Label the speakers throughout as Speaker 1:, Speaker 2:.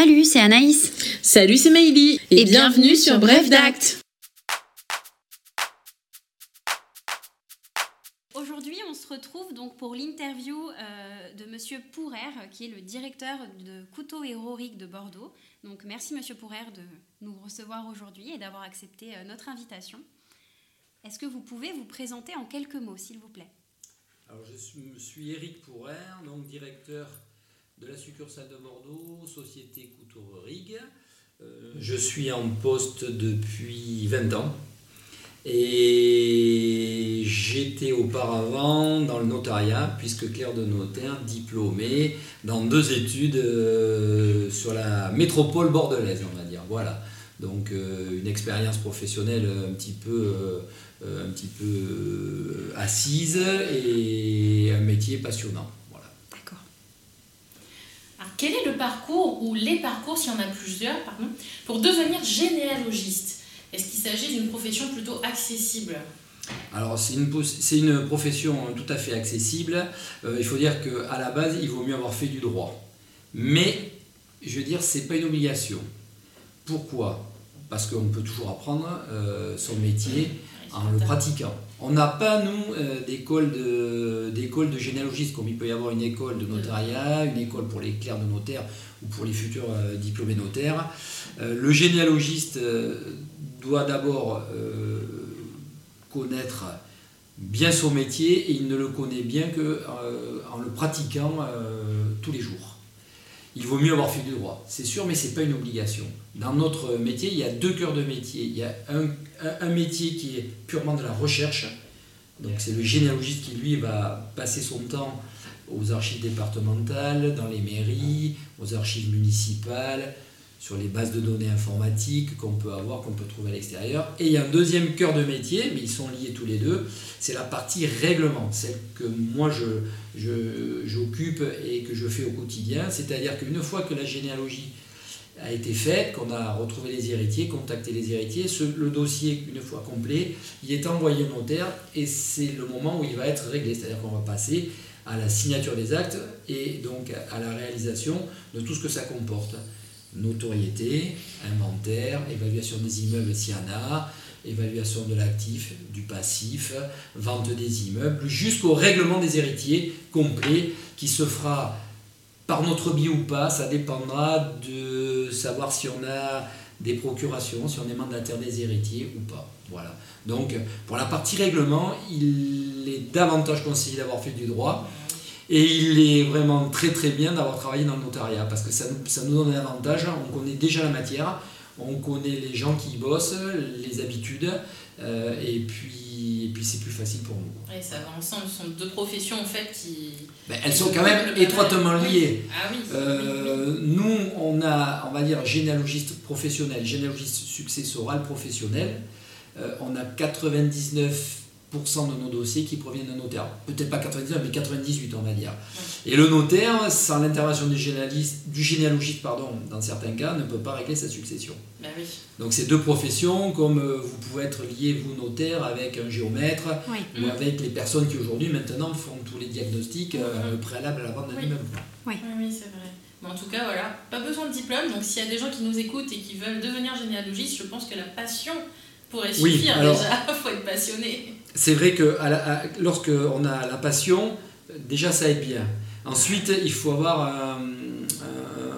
Speaker 1: Salut, c'est Anaïs.
Speaker 2: Salut, c'est Maïli.
Speaker 1: Et, bienvenue, sur Bref d'Acte. Aujourd'hui, on se retrouve donc pour l'interview euh, de Monsieur Pourrer, qui est le directeur de Couteau Héroïque de Bordeaux. Donc, merci Monsieur Pourrer de nous recevoir aujourd'hui et d'avoir accepté euh, notre invitation. Est-ce que vous pouvez vous présenter en quelques mots, s'il vous plaît?
Speaker 3: Alors, je suis Éric Pourrer, donc directeur de la succursale de Bordeaux, société Couteau Rig. Euh, je suis en poste depuis 20 ans et j'étais auparavant dans le notariat, puisque clerc de notaire, diplômé dans deux études euh, sur la métropole bordelaise, on va dire. Voilà. Donc euh, une expérience professionnelle un petit peu, un petit peu assise et un métier passionnant
Speaker 2: quel est le parcours ou les parcours, s'il y en a plusieurs, pardon, pour devenir généalogiste Est-ce qu'il s'agit d'une profession plutôt accessible?
Speaker 3: Alors c'est une, une, profession tout à fait accessible. Euh, il faut dire qu'à la base, il vaut mieux avoir fait du droit. Mais, je veux dire, ce n'est pas une obligation. Pourquoi? Parce qu'on peut toujours apprendre euh, son métier en le pratiquant. On n'a pas, nous, euh, d'école de, généalogistes, comme il peut y avoir une école de notariat, une école pour les clercs de notaire ou pour les futurs euh, diplômés notaires. Euh, le généalogiste doit d'abord connaître bien son métier et il ne le connaît bien qu'en le pratiquant tous les jours il vaut mieux avoir fait du droit. C'est sûr, mais ce n'est pas une obligation. Dans notre métier, il y a deux cœurs de métier. Il y a un, métier qui est purement de la recherche. Donc c'est le généalogiste qui, lui, va passer son temps aux archives départementales, dans les mairies, aux archives municipales, sur les bases de données informatiques qu'on peut avoir, qu'on peut trouver à l'extérieur. Et il y a un deuxième cœur de métier, mais ils sont liés tous les deux, c'est la partie règlement, celle que moi j'occupe je, et que je fais au quotidien. C'est-à-dire qu'une fois que la généalogie a été faite, qu'on a retrouvé les héritiers, contacté les héritiers, le dossier, une fois complet, il est envoyé au notaire et c'est le moment où il va être réglé. C'est-à-dire qu'on va passer à la signature des actes et donc à la réalisation de tout ce que ça comporte notoriété, inventaire, évaluation des immeubles s'il y en a, évaluation de l'actif, du passif, vente des immeubles, jusqu'au règlement des héritiers complet qui se fera par notre biais ou pas, ça dépendra de savoir si on a des procurations, si on est mandataire des héritiers ou pas. Voilà. Donc pour la partie règlement, il est davantage conseillé d'avoir fait du droit et il est vraiment très très bien d'avoir travaillé dans le notariat parce que ça, ça nous donne un avantage. On connaît déjà la matière, on connaît les gens qui y bossent, les habitudes, euh, et puis, et puis c'est plus facile pour nous.
Speaker 2: Et ça va ensemble, ce sont deux professions en fait qui.
Speaker 3: Ben, elles sont quand même étroitement liées. Ah euh, nous, on a, on va dire, généalogiste professionnel, généalogiste successoral professionnel. Euh, on a 99 de nos dossiers qui proviennent d'un notaire. Peut-être pas 99, mais 98, on va dire. Et le notaire, sans l'intervention du, du généalogiste, pardon, dans certains cas, ne peut pas régler sa succession.
Speaker 2: Ben
Speaker 3: Donc c'est deux professions, comme euh, vous pouvez être lié, vous, notaire, avec un géomètre, ou avec les personnes qui aujourd'hui, maintenant, font tous les diagnostics euh, préalables à la vente d'un immeuble.
Speaker 2: Oui, oui c'est vrai. en tout cas, voilà, pas besoin de diplôme. Donc s'il y a des gens qui nous écoutent et qui veulent devenir généalogiste, je pense que la passion pourrait suffire déjà. Il faut être passionné
Speaker 3: c'est vrai que lorsqu'on a la passion, déjà ça aide bien. Ensuite, il faut avoir un,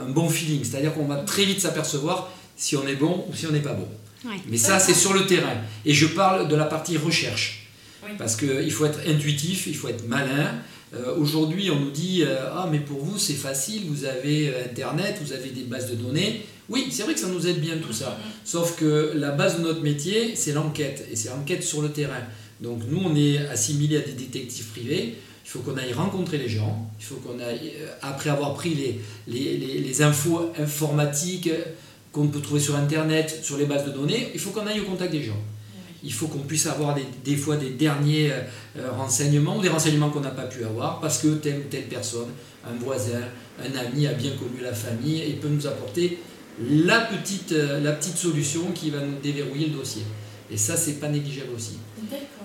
Speaker 3: bon feeling, c'est-à-dire qu'on va très vite s'apercevoir si on est bon ou si on n'est pas bon. Mais ça, c'est sur le terrain. Et je parle de la partie recherche. Parce qu'il faut être intuitif, il faut être malin. Euh, aujourd'hui, on nous dit euh, Ah, mais pour vous, c'est facile, vous avez euh, Internet, vous avez des bases de données. Oui, c'est vrai que ça nous aide bien tout ça. Mm-hmm. Sauf que la base de notre métier, c'est l'enquête. Et c'est l'enquête sur le terrain. Donc nous, on est assimilés à des détectives privés. Il faut qu'on aille rencontrer les gens. Il faut qu'on aille, euh, après avoir pris les, les, les, infos informatiques qu'on peut trouver sur Internet, sur les bases de données, il faut qu'on aille au contact des gens. Il faut qu'on puisse avoir des, des, fois des derniers euh, renseignements ou des renseignements qu'on n'a pas pu avoir parce que telle ou telle personne, un voisin, un ami a bien connu la famille et peut nous apporter la petite, euh, la petite solution qui va nous déverrouiller le dossier. Et ça, c'est pas négligeable aussi.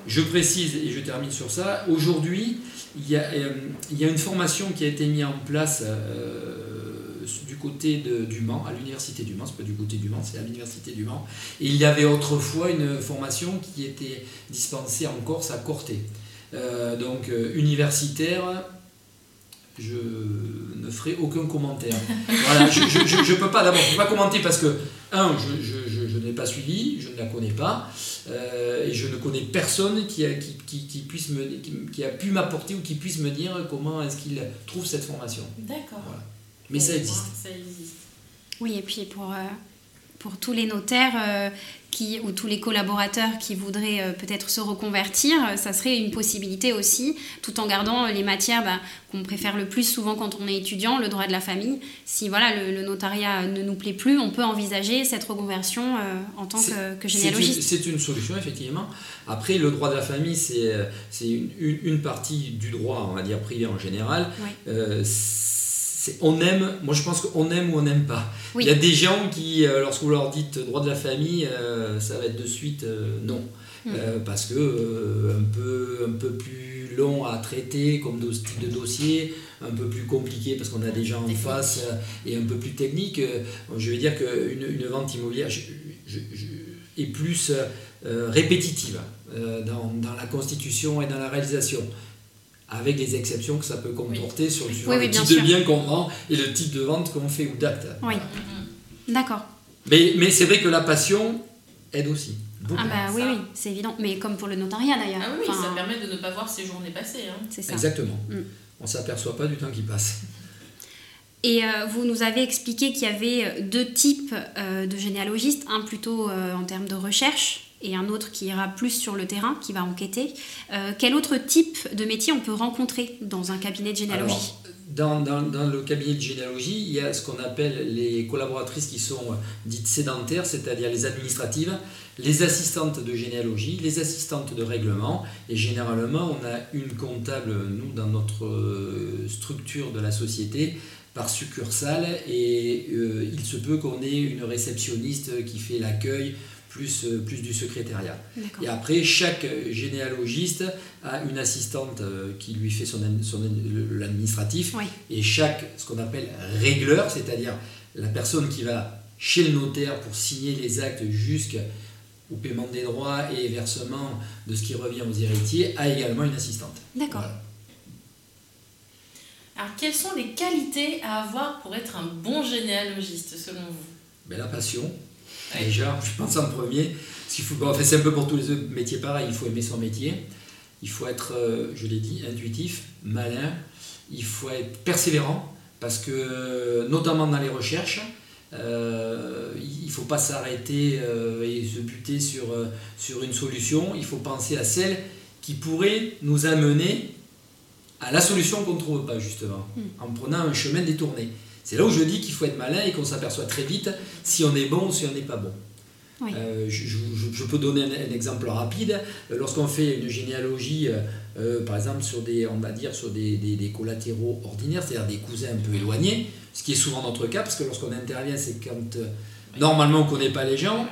Speaker 3: Je précise, et je termine sur ça, aujourd'hui, il y, a, euh, il y a une formation qui a été mise en place euh, du côté de, du Mans, à l'université du Mans, c'est pas du côté du Mans, c'est à l'université du Mans. Et il y avait autrefois une formation qui était dispensée en Corse à Corté. Euh, donc universitaire, je ne ferai aucun commentaire. voilà, je ne peux pas d'abord, pas commenter parce que, un, je, je, je, pas suivi, je ne la connais pas, euh, et je ne connais personne qui a, qui, qui, puisse me, qui, a pu m'apporter ou qui puisse me dire comment est-ce qu'il trouve cette formation.
Speaker 2: D'accord.
Speaker 3: Mais ça existe.
Speaker 2: ça existe.
Speaker 1: Oui, et puis pour, euh, pour tous les notaires, euh, ou tous les collaborateurs qui voudraient euh, peut-être se reconvertir, euh, ça serait une possibilité aussi, tout en gardant les matières bah, qu'on préfère le plus souvent quand on est étudiant, le droit de la famille. Si voilà, le, notariat ne nous plaît plus, on peut envisager cette reconversion euh, en tant que, généalogiste.
Speaker 3: C'est une, solution, effectivement. Après, le droit de la famille, c'est une, une, partie du droit, on va dire privé en général on aime, moi je pense qu'on aime ou on n'aime pas. Il y a des gens qui, euh, lorsque vous leur dites droit de la famille, euh, ça va être de suite euh, non. Hmm. parce que un, peu, un peu plus long à traiter comme type de dossier, un peu plus compliqué parce qu'on a des gens en face et un peu plus technique. je vais dire qu'une une vente immobilière est plus répétitive dans, dans la constitution et dans la réalisation avec les exceptions que ça peut comporter sur le, type de bien qu'on vend et le type de vente qu'on fait ou d'acte.
Speaker 1: Oui, d'accord.
Speaker 3: Mais, mais c'est vrai que la passion aide aussi.
Speaker 1: Ah bah oui, oui, c'est évident. Mais comme pour le notariat d'ailleurs.
Speaker 2: Ah oui, ça permet de ne pas voir ses journées passer. Hein.
Speaker 1: C'est ça.
Speaker 3: Exactement. Mm. On ne s'aperçoit pas du temps qui passe.
Speaker 1: Et euh, vous nous avez expliqué qu'il y avait deux types euh, de généalogistes, un plutôt euh, en termes de recherche et un autre qui ira plus sur le terrain, qui va enquêter. Euh, quel autre type de métier on peut rencontrer dans un cabinet de généalogie?
Speaker 3: Dans, dans, le cabinet de généalogie, il y a ce qu'on appelle les collaboratrices qui sont euh, dites sédentaires, c'est-à-dire les administratives, les assistantes de généalogie, les assistantes de règlement, et généralement on a une comptable, nous, dans notre euh, structure de la société, par succursale, et il se peut qu'on ait une réceptionniste qui fait l'accueil plus, euh, plus du secrétariat. Et après, chaque généalogiste a une assistante euh, qui lui fait son, son l'administratif, et chaque, ce qu'on appelle régleur, c'est-à-dire la personne qui va chez le notaire pour signer les actes jusqu'au paiement des droits et versement de ce qui revient aux héritiers, a également une assistante.
Speaker 1: D'accord.
Speaker 2: Alors, quelles sont les qualités à avoir pour être un bon généalogiste, selon vous?
Speaker 3: Ben, La passion, Déjà, je pense en premier. faut, c'est un peu pour tous les autres métiers pareil. Il faut aimer son métier. Il faut être, euh, je l'ai dit, intuitif, malin. Il faut être persévérant parce que, notamment dans les recherches, euh, il ne faut pas s'arrêter euh, et se buter sur, sur une solution. Il faut penser à celle qui pourrait nous amener à la solution qu'on ne trouve pas, justement, hmm. en prenant un chemin détourné. C'est là où je dis qu'il faut être malin et qu'on s'aperçoit très vite si on est bon ou si on n'est pas bon. Euh, je, peux donner un, exemple rapide. Lorsqu'on fait une généalogie, euh, euh, par exemple, sur des, on va dire, sur des, des, collatéraux ordinaires, c'est-à-dire des cousins un peu éloignés, ce qui est souvent notre cas, parce que lorsqu'on intervient, c'est quand normalement on ne connaît pas les gens.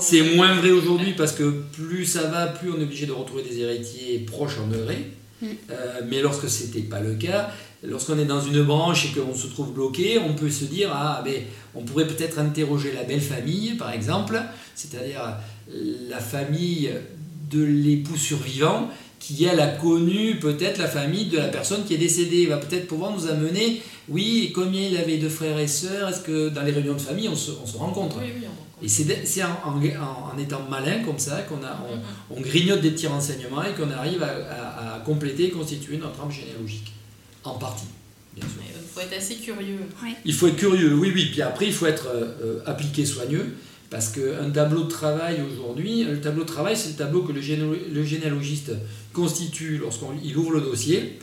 Speaker 3: C'est moins vrai aujourd'hui parce que plus ça va, plus on est obligé de retrouver des héritiers proches en degré. Mm. mais lorsque ce n'était pas le cas, lorsqu'on est dans une branche et qu'on se trouve bloqué, on peut se dire ah ben on pourrait peut-être interroger la belle famille par exemple, c'est-à-dire la famille de l'époux survivant qui elle a connu peut-être la famille de la personne qui est décédée, va peut-être pouvoir nous amener, oui, combien il avait de frères et sœurs, est-ce que dans les réunions de famille on se, rencontre? Et c'est en, étant malin comme ça qu'on on, grignote des petits renseignements et qu'on arrive à, à compléter et constituer notre arbre généalogique. En partie, bien sûr.
Speaker 2: Il faut être assez curieux.
Speaker 3: Il faut être curieux, oui, oui. Puis après, il faut être euh, euh, appliqué soigneux. Parce qu'un tableau de travail aujourd'hui, le tableau de travail, c'est le tableau que le, le généalogiste constitue lorsqu'il ouvre le dossier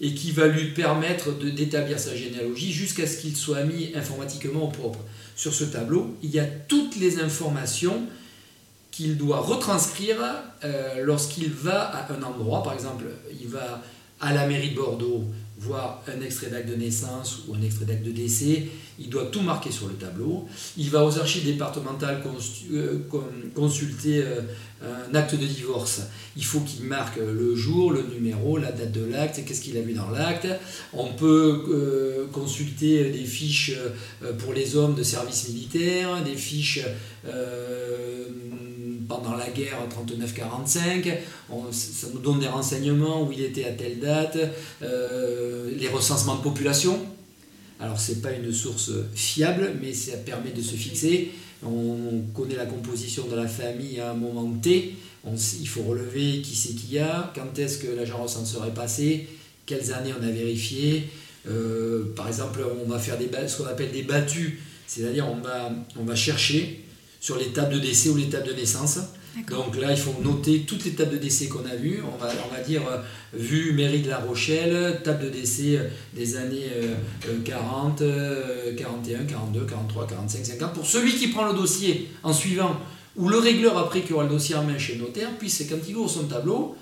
Speaker 3: et qui va lui permettre d'établir sa généalogie jusqu'à ce qu'il soit mis informatiquement au propre. Sur ce tableau, il y a toutes les informations qu'il doit retranscrire euh, lorsqu'il va à un endroit. Par exemple, il va à la mairie de Bordeaux voire un extrait d'acte de naissance ou un extrait d'acte de décès. Il doit tout marquer sur le tableau. Il va aux archives départementales euh, consulter euh, un acte de divorce. Il faut qu'il marque le jour, le numéro, la date de l'acte, qu'est-ce qu'il a vu dans l'acte. On peut euh, consulter des fiches pour les hommes de service militaire, des fiches pendant la guerre 39-45, ça nous donne des renseignements où il était à telle date, euh, les recensements de population. Alors c'est pas une source fiable, mais ça permet de se fixer. On connaît la composition de la famille à un moment T. il faut relever qui c'est qui a, quand est-ce que l'agent recenseur est passé, quelles années on a vérifié. Euh, par exemple, on va faire ce qu'on appelle des battus, c'est-à-dire on va, on va chercher sur les tables de décès ou les tables de naissance. Donc là, il faut noter toutes les tables de décès qu'on a vues. On va, on va dire euh, vue mairie de La Rochelle, table de décès euh, des années 40, 41, 42, 43, 45, 50. Pour celui qui prend le dossier en suivant, ou le régleur après qui aura le dossier en main chez le notaire, puis c'est quand il ouvre son tableau,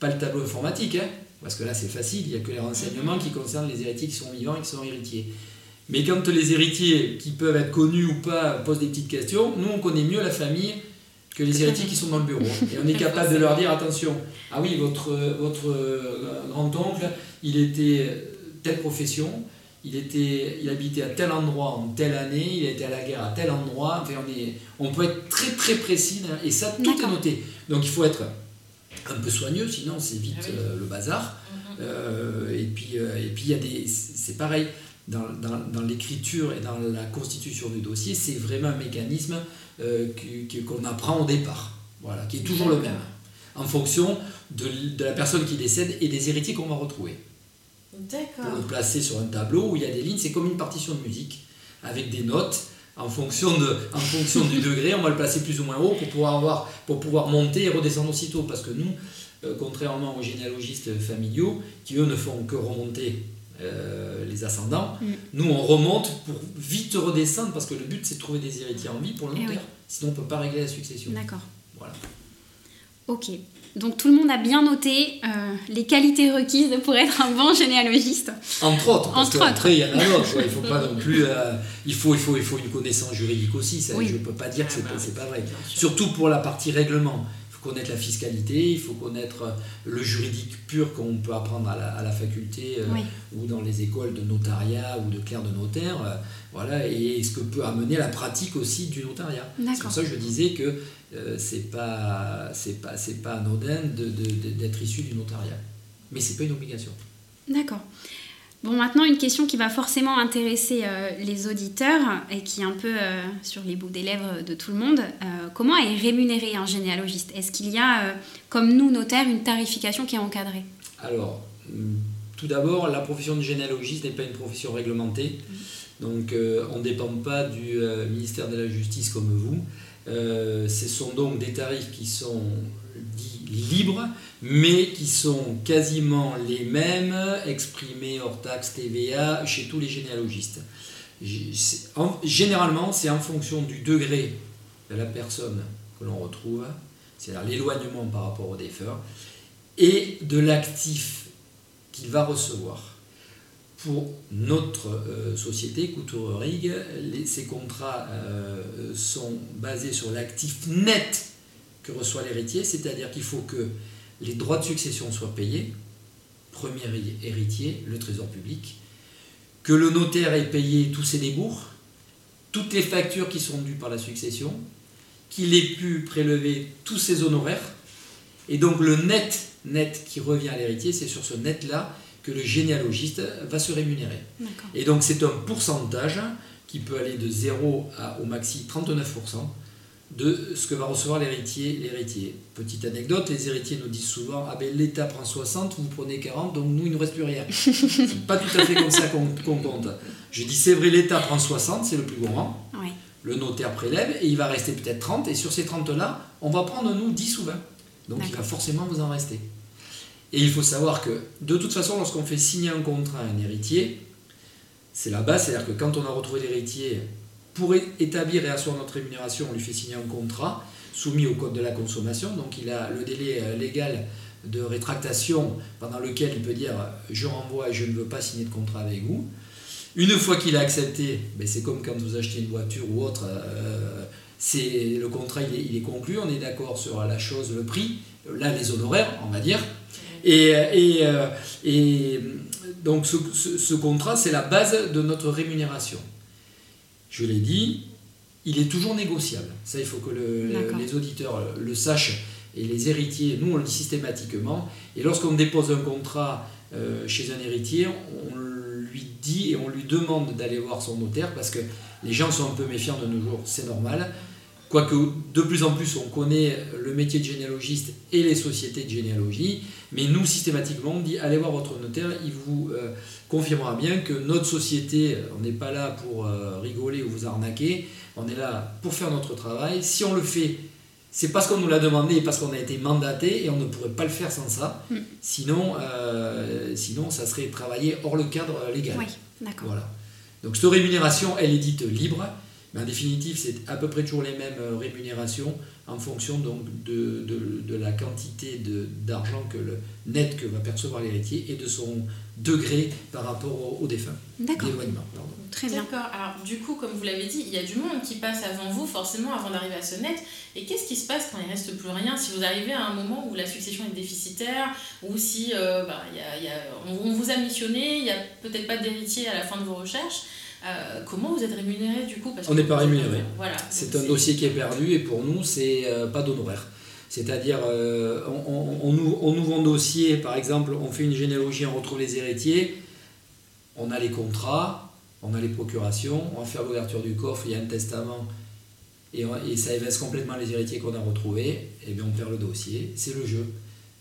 Speaker 3: pas le tableau informatique, hein, parce que là c'est facile, il n'y a que les renseignements qui concernent les héritiers qui sont vivants et qui sont héritiers. Mais quand les héritiers, qui peuvent être connus ou pas, posent des petites questions, nous, on connaît mieux la famille que les héritiers qui sont dans le bureau. Et on est capable de leur dire, attention, ah oui, votre, votre euh, grand-oncle, il était telle profession, il, était, il habitait à tel endroit en telle année, il était à la guerre à tel endroit. Enfin, on, est, on peut être très très précis, hein, et ça, tout est noté. Donc il faut être un peu soigneux, sinon c'est vite ah euh, le bazar. Mhm. Euh, et puis, et puis il y a des, c'est pareil dans, dans, l'écriture et dans la constitution du dossier, c'est vraiment un mécanisme euh, qu'on apprend au départ, voilà, qui est toujours le même, en fonction de, de, la personne qui décède et des héritiers qu'on va retrouver. Pour le placer sur un tableau où il y a des lignes, c'est comme une partition de musique, avec des notes. En fonction, de, en fonction du degré, on va le placer plus ou moins haut pour pouvoir, avoir, pour pouvoir monter et redescendre aussitôt. Parce que nous, euh, contrairement aux généalogistes familiaux, qui eux ne font que remonter euh, les ascendants. Mm. Nous, on remonte pour vite redescendre parce que le but, c'est de trouver des héritiers en vie pour le long terme. Sinon, on ne peut pas régler la succession.
Speaker 1: D'accord. Voilà. Ok. Donc tout le monde a bien noté euh, les qualités requises pour être un bon généalogiste.
Speaker 3: Entre autres. Parce Entre autres. Après, il y en a d'autres. il faut pas non plus. Euh, il, faut, il, faut, il faut une connaissance juridique aussi. Ça, Je ne peux pas dire que c'est ah bah pas vrai. Surtout pour la partie règlement connaître la fiscalité, il faut connaître euh, le juridique pur qu'on peut apprendre à la, faculté euh, ou dans les écoles de notariat ou de clerc de notaire. Euh, voilà, et ce que peut amener la pratique aussi du notariat. C'est pour ça que je disais que c'est pas, c'est pas, c'est pas anodin d'être issu du notariat. Mais c'est pas une obligation.
Speaker 1: D'accord. Bon, maintenant, une question qui va forcément intéresser euh, les auditeurs et qui est un peu euh, sur les bouts des lèvres de tout le monde. Euh, comment est rémunéré un généalogiste? Est-ce qu'il y a, comme nous, notaires, une tarification qui est encadrée?
Speaker 3: Alors, tout d'abord, la profession de généalogiste n'est pas une profession réglementée. Donc, on ne dépend pas du ministère de la Justice comme vous. ce sont donc des tarifs qui sont dits libres, mais qui sont quasiment les mêmes, exprimés hors taxe TVA, chez tous les généalogistes. Généralement, c'est en fonction du degré de la personne que l'on retrouve, c'est-à-dire l'éloignement par rapport au défunt, et de l'actif qu'il va recevoir. Pour notre euh, société, Couture Rig, ces contrats euh, sont basés sur l'actif net que reçoit l'héritier, c'est-à-dire qu'il faut que les droits de succession soient payés, premier héritier, le trésor public, que le notaire ait payé tous ses débours, toutes les factures qui sont dues par la succession, qu'il ait pu prélever tous ses honoraires, et donc le net net qui revient à l'héritier, c'est sur ce net-là que le généalogiste va se rémunérer. Et donc c'est un pourcentage qui peut aller de 0 à au maxi 39%, de ce que va recevoir l'héritier. l'héritier. Petite anecdote, les héritiers nous disent souvent Ah ben l'État prend 60, vous prenez 40, donc nous il ne nous reste plus rien. c'est pas tout à fait comme ça qu'on, compte. Je dis C'est vrai, l'État prend 60, c'est le plus grand. Le notaire prélève et il va rester peut-être 30, et sur ces 30-là, on va prendre nous 10 ou 20. Donc il va forcément vous en rester. Et il faut savoir que de toute façon, lorsqu'on fait signer un contrat à un héritier, c'est la base, c'est-à-dire que quand on a retrouvé l'héritier pour établir et asseoir notre rémunération, on lui fait signer un contrat soumis au code de la consommation. Donc il a le délai euh, légal de rétractation pendant lequel il peut dire je renvoie je ne veux pas signer de contrat avec vous. Une fois qu'il a accepté, ben c'est comme quand vous achetez une voiture ou autre, euh, le contrat il est, conclu, on est d'accord sur la chose, le prix, là les honoraires, on va dire. Et, et, euh, et donc ce, ce contrat, c'est la base de notre rémunération. Je l'ai dit, il est toujours négociable. Ça, il faut que les auditeurs le sachent et les héritiers, nous on le dit systématiquement. Et lorsqu'on dépose un contrat euh, chez un héritier, on lui dit et on lui demande d'aller voir son notaire parce que les gens sont un peu méfiants de nos jours, c'est normal. Quoique de plus en plus on connaît le métier de généalogiste et les sociétés de généalogie, mais nous systématiquement on dit allez voir votre notaire, il vous euh, confirmera bien que notre société, on n'est pas là pour euh, rigoler ou vous arnaquer, on est là pour faire notre travail. Si on le fait, c'est parce qu'on nous l'a demandé et parce qu'on a été mandaté et on ne pourrait pas le faire sans ça. Mm. Sinon, euh, sinon, ça serait travailler hors le cadre légal.
Speaker 1: Oui, d'accord.
Speaker 3: Voilà. Donc cette rémunération, elle est dite libre, mais en définitive, c'est à peu près toujours les mêmes euh, rémunérations en fonction donc de, de, de la quantité d'argent que le net que va percevoir l'héritier et de son degré par rapport au, au défunt.
Speaker 1: D'accord.
Speaker 2: Très bien. D'accord. Alors, du coup, comme vous l'avez dit, il y a du monde qui passe avant vous, forcément, avant d'arriver à ce net. Et qu'est-ce qui se passe quand il reste plus rien? Si vous arrivez à un moment où la succession est déficitaire, ou si euh, bah, y a, y a, on, vous a missionné, il n'y a peut-être pas d'héritier à la fin de vos recherches, euh, comment vous êtes rémunéré du coup
Speaker 3: Parce On n'est pas rémunéré. Voilà. C'est un dossier qui est perdu et pour nous, c'est euh, pas d'honoraires. C'est-à-dire, on, on, nous, on nous vend dossier, par exemple, on fait une généalogie, on retrouve les héritiers, on a les contrats, on a les procurations, on va faire l'ouverture du coffre, il y a un testament, et, ça évince complètement les héritiers qu'on a retrouvés, et bien on perd le dossier, c'est le jeu.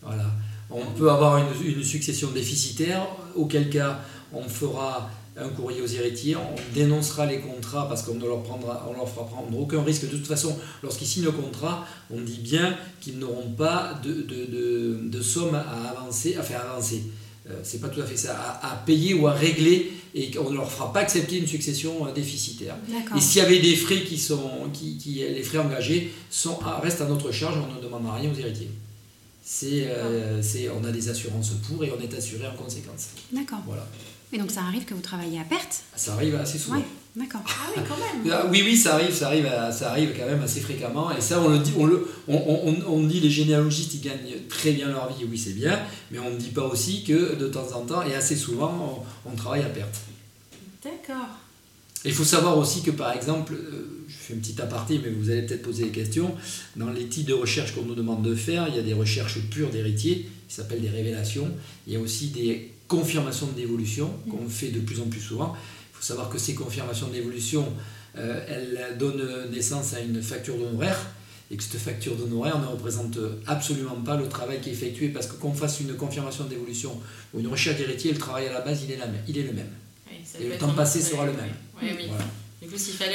Speaker 3: Voilà. On peut avoir une, succession déficitaire, auquel cas on fera un courrier aux héritiers, on dénoncera les contrats parce qu'on ne leur, prendra, on leur fera prendre aucun risque. De toute façon, lorsqu'ils signent le contrat, on dit bien qu'ils n'auront pas de, de, de, somme à avancer, à faire avancer. Euh, c'est pas tout à fait ça, à, payer ou à régler et qu'on ne leur fera pas accepter une succession euh, déficitaire. Et s'il y avait des frais qui sont, qui, qui, les frais engagés sont, restent à notre charge, on ne demandera rien aux héritiers. C'est, euh, c'est, on a des assurances pour et on est assuré en conséquence.
Speaker 1: D'accord.
Speaker 3: Voilà.
Speaker 1: Et donc ça arrive que vous travaillez à perte
Speaker 3: Ça arrive assez souvent.
Speaker 1: D'accord.
Speaker 2: Ah oui, quand même. Ah,
Speaker 3: oui, oui, ça arrive, ça arrive, ça arrive quand même assez fréquemment. Et ça, on le dit, on, le, on, on, on dit les généalogistes, ils gagnent très bien leur vie, oui, c'est bien. Mais on ne dit pas aussi que de temps en temps, et assez souvent, on, travaille à perte.
Speaker 2: D'accord.
Speaker 3: Il faut savoir aussi que, par exemple, euh, je fais une petite aparté, mais vous allez peut-être poser des questions. Dans les types de recherches qu'on nous demande de faire, il y a des recherches pures d'héritiers, qui s'appellent des révélations. Il y a aussi des confirmations dévolution, qu'on fait de plus en plus souvent. Savoir que ces confirmations d'évolution, euh, elles donnent naissance à une facture d'honoraire et que cette facture d'honoraire ne représente absolument pas le travail qui est effectué. Parce que qu'on fasse une confirmation d'évolution ou une recherche d'héritier, le travail à la base, il est, la même, il est le même. et le temps passé sera le même.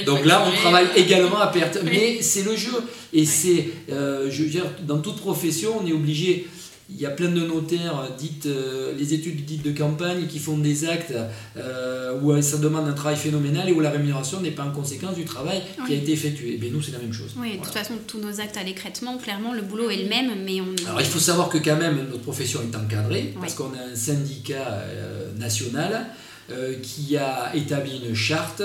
Speaker 3: Donc là, on travaille également à perte. Mais c'est le jeu. Et c'est, euh, je veux dire, dans toute profession, on est obligé il y a plein de notaires, dites, euh, les études dites de campagne, qui font des actes euh, où ça demande un travail phénoménal et où la rémunération n'est pas en conséquence du travail qui a été effectué. Et bien nous, c'est la même chose.
Speaker 1: Oui, de toute façon, tous nos actes à l'écrètement, clairement, le boulot est le même, mais on...
Speaker 3: Alors il faut savoir que quand même, notre profession est encadrée, parce qu'on a un syndicat euh, national qui a établi une charte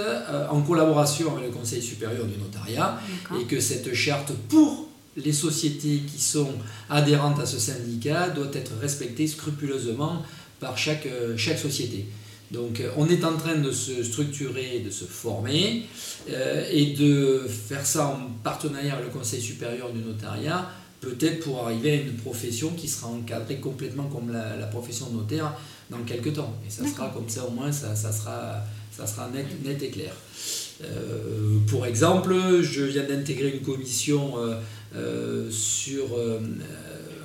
Speaker 3: en collaboration avec le Conseil supérieur du notariat, et que cette charte, pour les sociétés qui sont adhérentes à ce syndicat doivent être respectées scrupuleusement par chaque, euh, chaque société. Donc euh, on est en train de se structurer, de se former euh, et de faire ça en partenariat avec le Conseil supérieur du notariat, peut-être pour arriver à une profession qui sera encadrée complètement comme la, profession de notaire dans quelques temps. Et ça sera comme ça au moins, ça, ça sera, ça sera net, net et clair. pour exemple, je viens d'intégrer une commission euh, sur euh,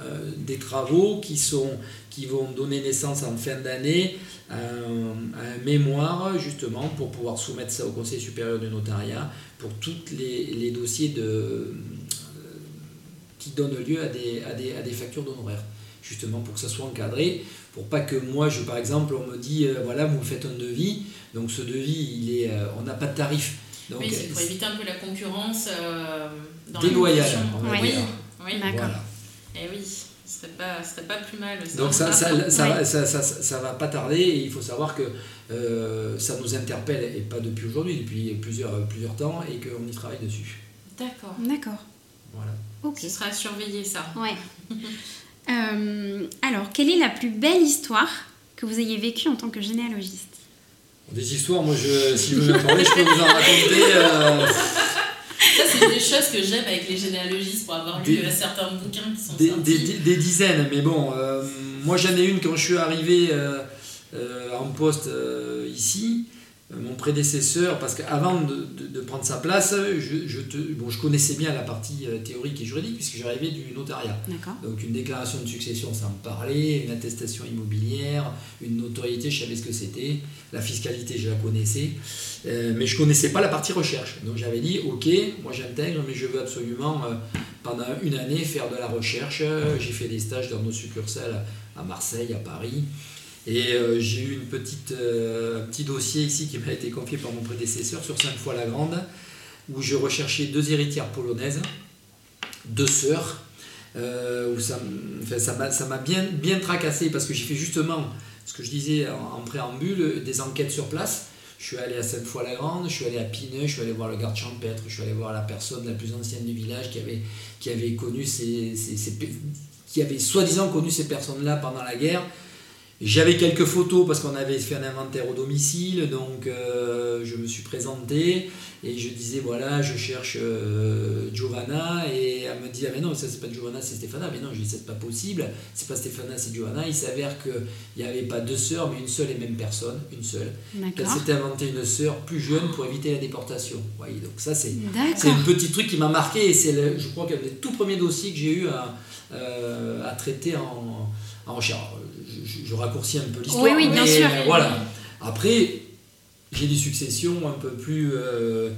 Speaker 3: euh, des travaux qui, sont, qui vont donner naissance en fin d'année à, un mémoire justement pour pouvoir soumettre ça au Conseil supérieur du notariat pour tous les, les, dossiers de, qui donnent lieu à des, à des, à des factures d'honoraires justement pour que ça soit encadré, pour pas que moi, je, par exemple, on me dit, voilà, vous me faites un devis, donc ce devis, il est, on n'a pas de tarif. Donc,
Speaker 2: oui, c'est pour éviter un peu la concurrence va
Speaker 1: oui.
Speaker 2: dire.
Speaker 1: Oui, d'accord.
Speaker 2: Et eh oui. Ce serait pas, serait pas plus mal.
Speaker 3: Donc ça, ça, ça, ça, ça, va pas tarder et il faut savoir que euh, ça nous interpelle, et pas depuis aujourd'hui, depuis plusieurs, plusieurs temps, et qu'on y travaille dessus.
Speaker 2: D'accord.
Speaker 1: D'accord.
Speaker 3: Voilà.
Speaker 2: Ok. Ce sera à surveiller ça.
Speaker 1: Ouais. Euh, alors, quelle est la plus belle histoire que vous ayez vécue en tant que généalogiste?
Speaker 3: Des histoires, moi, je, si vous me parlez, je peux vous en raconter. Euh,
Speaker 2: ça, c'est des choses que j'aime avec les généalogistes pour avoir lu euh, certains bouquins qui sont
Speaker 3: des,
Speaker 2: sortis.
Speaker 3: Des, dizaines, mais bon, moi j'en ai une quand je suis arrivé en poste ici. Euh, mon prédécesseur, parce qu'avant de, de, prendre sa place, je, je, te, bon, je connaissais bien la partie euh, théorique et juridique, puisque j'arrivais du notariat. Donc une déclaration de succession, ça me parlait, une attestation immobilière, une notoriété, je savais ce que c'était, la fiscalité, je la connaissais, euh, mais je ne connaissais pas la partie recherche. Donc j'avais dit, ok, moi j'intègre, mais je veux absolument, pendant une année, faire de la recherche. J'ai fait des stages dans nos succursales à Marseille, à Paris. Et euh, j'ai eu une petite, euh, un petit dossier ici qui m'a été confié par mon prédécesseur sur 5 fois la grande, où je recherchais deux héritières polonaises, deux sœurs, euh, où ça, ça m'a bien, bien tracassé parce que j'ai fait justement ce que je disais en, préambule, des enquêtes sur place. Je suis allé à Sainte-Foy-la-Grande, je suis allé à Pineux, je suis allé voir le garde champêtre, je suis allé voir la personne la plus ancienne du village qui avait, qui avait connu ces, qui avait soi-disant connu ces personnes-là pendant la guerre. J'avais quelques photos parce qu'on avait fait un inventaire au domicile, donc euh, je me suis présenté et je disais voilà, je cherche euh, Giovanna et elle me dit ah mais non, ça c'est pas Giovanna, c'est Stéphana. Mais non, je dis c'est pas possible, c'est pas Stéphana, c'est Giovanna. Il s'avère qu'il n'y avait pas deux sœurs, mais une seule et même personne, une seule. Elle s'était inventée une sœur plus jeune pour éviter la déportation. Voyez, donc ça c'est un petit truc qui m'a marqué et c'est je crois qu'un des tout premiers dossiers que j'ai eu à, euh, à traiter en, en recherche je, raccourcis un peu l'histoire.
Speaker 1: Oui, oui, bien sûr.
Speaker 3: Euh, voilà. Après, j'ai des successions un peu plus, euh,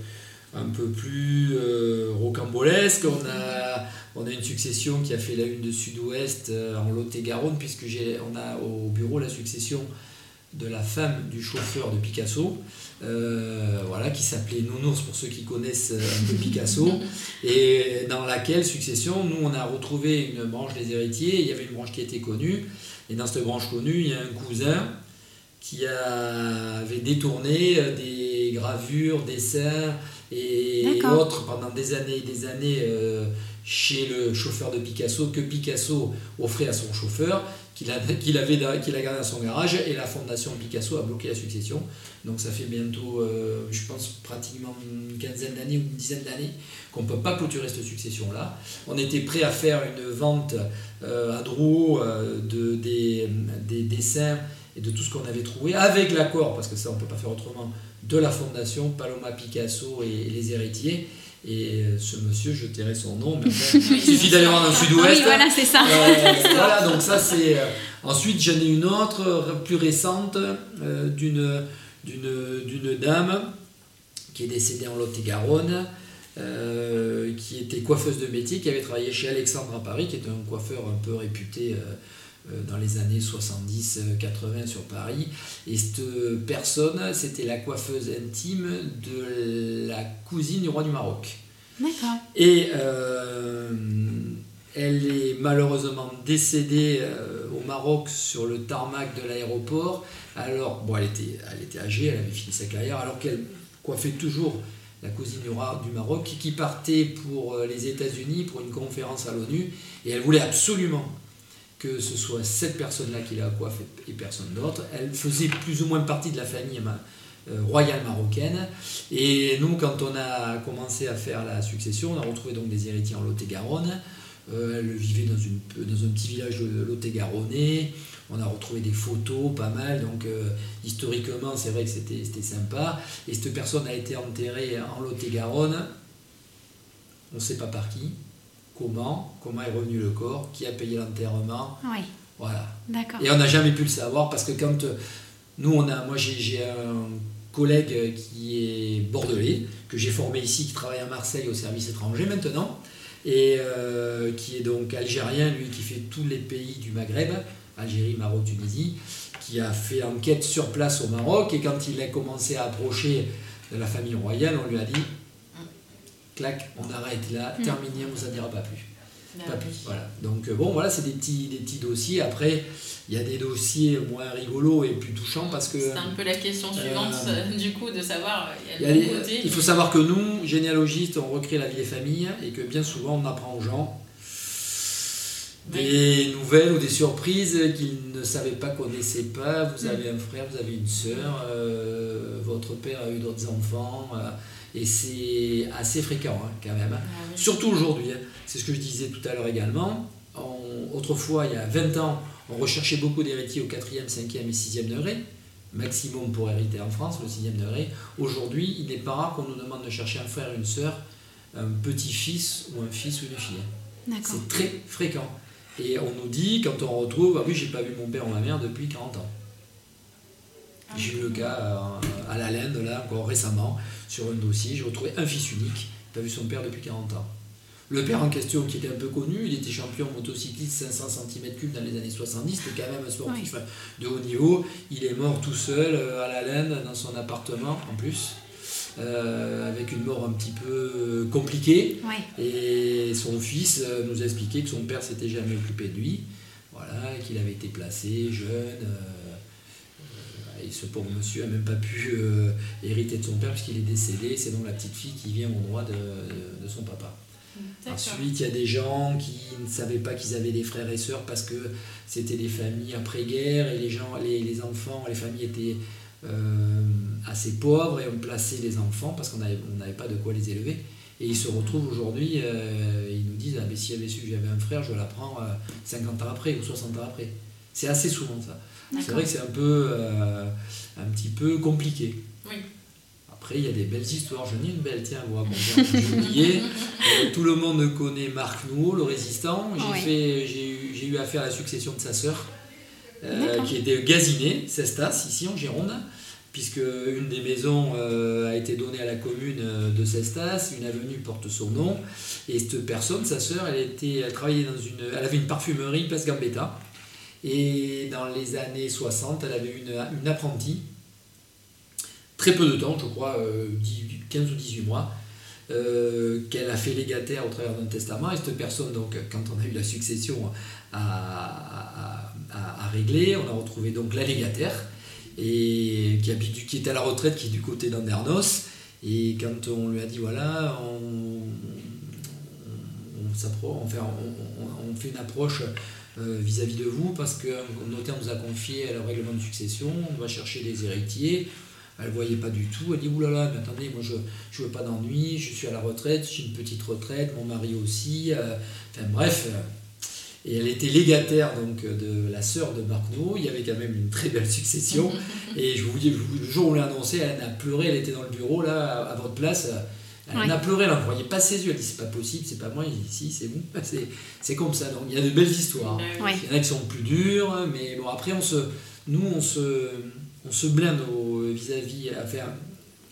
Speaker 3: un peu plus euh, rocambolesques. On a, on a une succession qui a fait la une de Sud-Ouest en Lot-et-Garonne, puisque j'ai, on a au bureau la succession de la femme du chauffeur de Picasso, voilà, qui s'appelait Nounours pour ceux qui connaissent un peu Picasso, et dans laquelle succession, nous on a retrouvé une branche des héritiers, il y avait une branche qui était connue, et dans cette branche connue, il y a un cousin qui avait détourné des gravures, dessins et autres pendant des années et des années euh, chez le chauffeur de Picasso, que Picasso offrait à son chauffeur, qu'il a, avait qu'il a gardé dans son garage, et la fondation Picasso a bloqué la succession. Donc ça fait bientôt, euh, je pense, pratiquement une quinzaine d'années ou une dizaine d'années qu'on ne peut pas clôturer cette succession-là. On était prêt à faire une vente euh, à Drouot euh, de, des, des, dessins et de tout ce qu'on avait trouvé, avec l'accord, parce que ça on ne peut pas faire autrement, de la fondation Paloma Picasso et, les héritiers. Et euh, ce monsieur, je tairai son nom, mais il suffit d'aller voir dans le sud-ouest.
Speaker 1: Oui, voilà, c'est ça.
Speaker 3: voilà, donc ça c'est. ensuite, j'en ai une autre, plus récente, d'une d'une dame qui est décédée en Lot-et-Garonne, euh, qui était coiffeuse de métier, qui avait travaillé chez Alexandre à Paris, qui était un coiffeur un peu réputé euh, euh, dans les années 70-80 sur Paris. Et cette personne, c'était la coiffeuse intime de la cousine du roi du Maroc.
Speaker 1: D'accord.
Speaker 3: Et elle est malheureusement décédée au Maroc sur le tarmac de l'aéroport. Alors, bon, elle était, elle était âgée, elle avait fini sa carrière, alors qu'elle coiffait toujours la cousine du roi du Maroc, qui partait pour euh, les États-Unis pour une conférence à l'ONU, et elle voulait absolument que ce soit cette personne-là qui la coiffe et personne d'autre. Elle faisait plus ou moins partie de la famille euh, royale marocaine. Et nous, quand on a commencé à faire la succession, on a retrouvé donc des héritiers en Lot-et-Garonne. Euh, elle vivait dans un petit village de Lot-et-Garonnais. On a retrouvé des photos, pas mal. Donc, euh, historiquement, c'est vrai que c'était sympa. Et cette personne a été enterrée en Lot-et-Garonne. On ne sait pas par qui, comment, comment est revenu le corps, qui a payé l'enterrement.
Speaker 1: Oui.
Speaker 3: Voilà.
Speaker 1: D'accord.
Speaker 3: Et on n'a jamais pu le savoir parce que quand euh, nous, on a, moi, j'ai un collègue qui est bordelais, que j'ai formé ici, qui travaille à Marseille au service étranger maintenant, et euh, qui est donc algérien, lui, qui fait tous les pays du Maghreb. Algérie, Maroc, Tunisie, qui a fait enquête sur place au Maroc. Et quand il a commencé à approcher de la famille royale, on lui a dit clac, on arrête là, mm. terminé, on ne vous en dira pas plus.
Speaker 2: Bah
Speaker 3: voilà. Donc euh, bon, voilà, c'est des petits, des petits dossiers. Après, il y a des dossiers moins rigolos et plus touchants parce que.
Speaker 2: C'est un peu la question suivante,
Speaker 3: Euh,
Speaker 2: du coup, de savoir.
Speaker 3: Il, y a les- il faut savoir que nous, généalogistes, on recrée la vie des familles et que bien souvent on apprend aux gens des nouvelles ou des surprises qu'ils ne savaient pas, connaissaient pas. Vous avez un frère, vous avez une sœur, euh, votre père a eu d'autres enfants. euh, et c'est assez fréquent hein, quand même. hein. Surtout aujourd'hui, hein. c'est ce que je disais tout à l'heure également. On- autrefois, il y a 20 ans, on recherchait beaucoup d'héritiers au 4e, 5e et 6e degré, maximum pour hériter en France, le 6e degré. Aujourd'hui, il n'est pas rare qu'on nous demande de chercher un frère une sœur, un petit-fils ou un fils ou une fille. C'est très fréquent. Et on nous dit, quand on retrouve, ah oui, j'ai pas vu mon père ou ma mère depuis 40 ans. J'ai eu le cas euh, à la Linde, là, encore récemment, sur un dossier, j'ai retrouvé un fils unique, pas vu son père depuis 40 ans. Le père en question, qui était un peu connu, il était champion motocycliste 500 cm3 dans les années 70, c'était quand même un sportif de haut niveau. Il est mort tout seul euh, à la Linde, dans son appartement, en plus, euh, avec une mort un petit peu euh, compliquée. Et son fils nous a expliqué que son père s'était jamais occupé de lui, voilà, qu'il avait été placé jeune. euh, et ce pauvre monsieur n'a même pas pu euh, hériter de son père puisqu'il est décédé. C'est donc la petite fille qui vient au droit de, de- de son papa. Ensuite, il y a des gens qui ne savaient pas qu'ils avaient des frères et sœurs parce que c'était des familles après-guerre et les, gens, les, les enfants, les familles étaient euh, assez pauvres et on plaçait les enfants parce qu'on n'avait pas de quoi les élever. Et ils se retrouvent aujourd'hui, euh, ils nous disent ah, mais si j'avais su que j'avais un frère, je l'apprends euh, 50 ans après ou 60 ans après. C'est assez souvent ça. C'est vrai que c'est un peu euh, un petit peu compliqué.
Speaker 2: Oui.
Speaker 3: Après, il y a des belles histoires. J'en ai une belle, tiens, vous raconter. J'ai oublié. Euh, tout le monde connaît Marc Nouveau, le résistant. J'ai eu, eu affaire à la succession de sa sœur, euh, qui était Gaziné, Cestas, ici en Gironde, puisque une des maisons a été donnée à la commune de Cestas, une avenue porte son nom. Et cette personne, sa sœur, elle, était, elle travaillait dans une, elle avait une parfumerie, place Gambetta. Et dans les années 60, elle avait une, une apprentie, très peu de temps, je crois, euh, 18 15 ou 18 mois, euh, qu'elle a fait légataire au travers d'un testament. Et cette personne, donc, quand on a eu la succession à, à- régler, on a retrouvé donc la légataire, et qui, habite, qui est à la retraite, qui est du côté d'Andernos. Et quand on lui a dit, voilà, on, on- on- on fait une approche euh, vis-à-vis de vous parce qu'un notaire nous a confié le règlement de succession, on va chercher des héritiers. Elle ne voyait pas du tout. Elle dit Oulala, mais attendez, moi je ne veux pas d'ennui, je suis à la retraite, j'ai une petite retraite, mon mari aussi. euh, enfin bref. euh, et elle était légataire donc de la sœur de Marc No. Il y avait quand même une très belle succession. Et je vous dis, le jour où on l'a annoncé, elle a pleuré, elle était dans le bureau là, à votre place. Elle
Speaker 1: Ouais.
Speaker 3: a pleuré, elle n'en croyait pas ses yeux. Elle dit c'est pas possible, c'est pas moi. Il dit si, c'est vous. C'est, c'est comme ça. Donc il y a de belles histoires.
Speaker 1: Ouais.
Speaker 3: Il y en a qui sont plus durs, mais bon, après, on se, nous, on se, on se blinde au, vis-à-vis, à faire,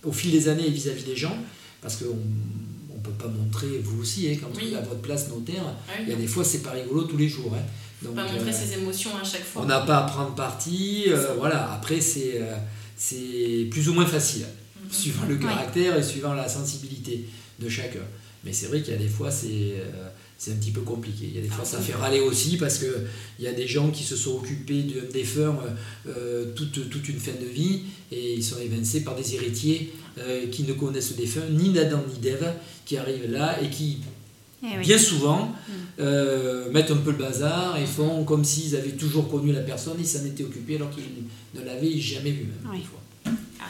Speaker 3: au fil des années et vis-à-vis des gens, parce qu'on ne peut pas montrer, vous aussi, hein, quand
Speaker 2: Oui.
Speaker 3: vous êtes à votre place notaire,
Speaker 2: Ah oui,
Speaker 3: il y a des fois, c'est pas rigolo tous les jours. hein. Donc,
Speaker 2: pas montrer
Speaker 3: euh,
Speaker 2: ses émotions à chaque fois.
Speaker 3: on n'a pas à prendre parti, euh, voilà, après, c'est, euh, c'est plus ou moins facile. Suivant le caractère et suivant la sensibilité de chacun. Mais c'est vrai qu'il y a des fois, c'est, euh, un petit peu compliqué. Il y a des fois, ça fait râler aussi parce qu'il y a des gens qui se sont occupés d'un défunt euh, euh, toute, toute une fin de vie et ils sont évincés par des héritiers euh, qui ne connaissent le défunt ni d'Adam ni d'Ève, qui arrivent là et qui,
Speaker 1: Eh oui.
Speaker 3: bien souvent, euh, mettent un peu le bazar et font comme s'ils avaient toujours connu la personne et s'en étaient occupés alors qu'ils ne l'avaient jamais vu même.
Speaker 1: Oui.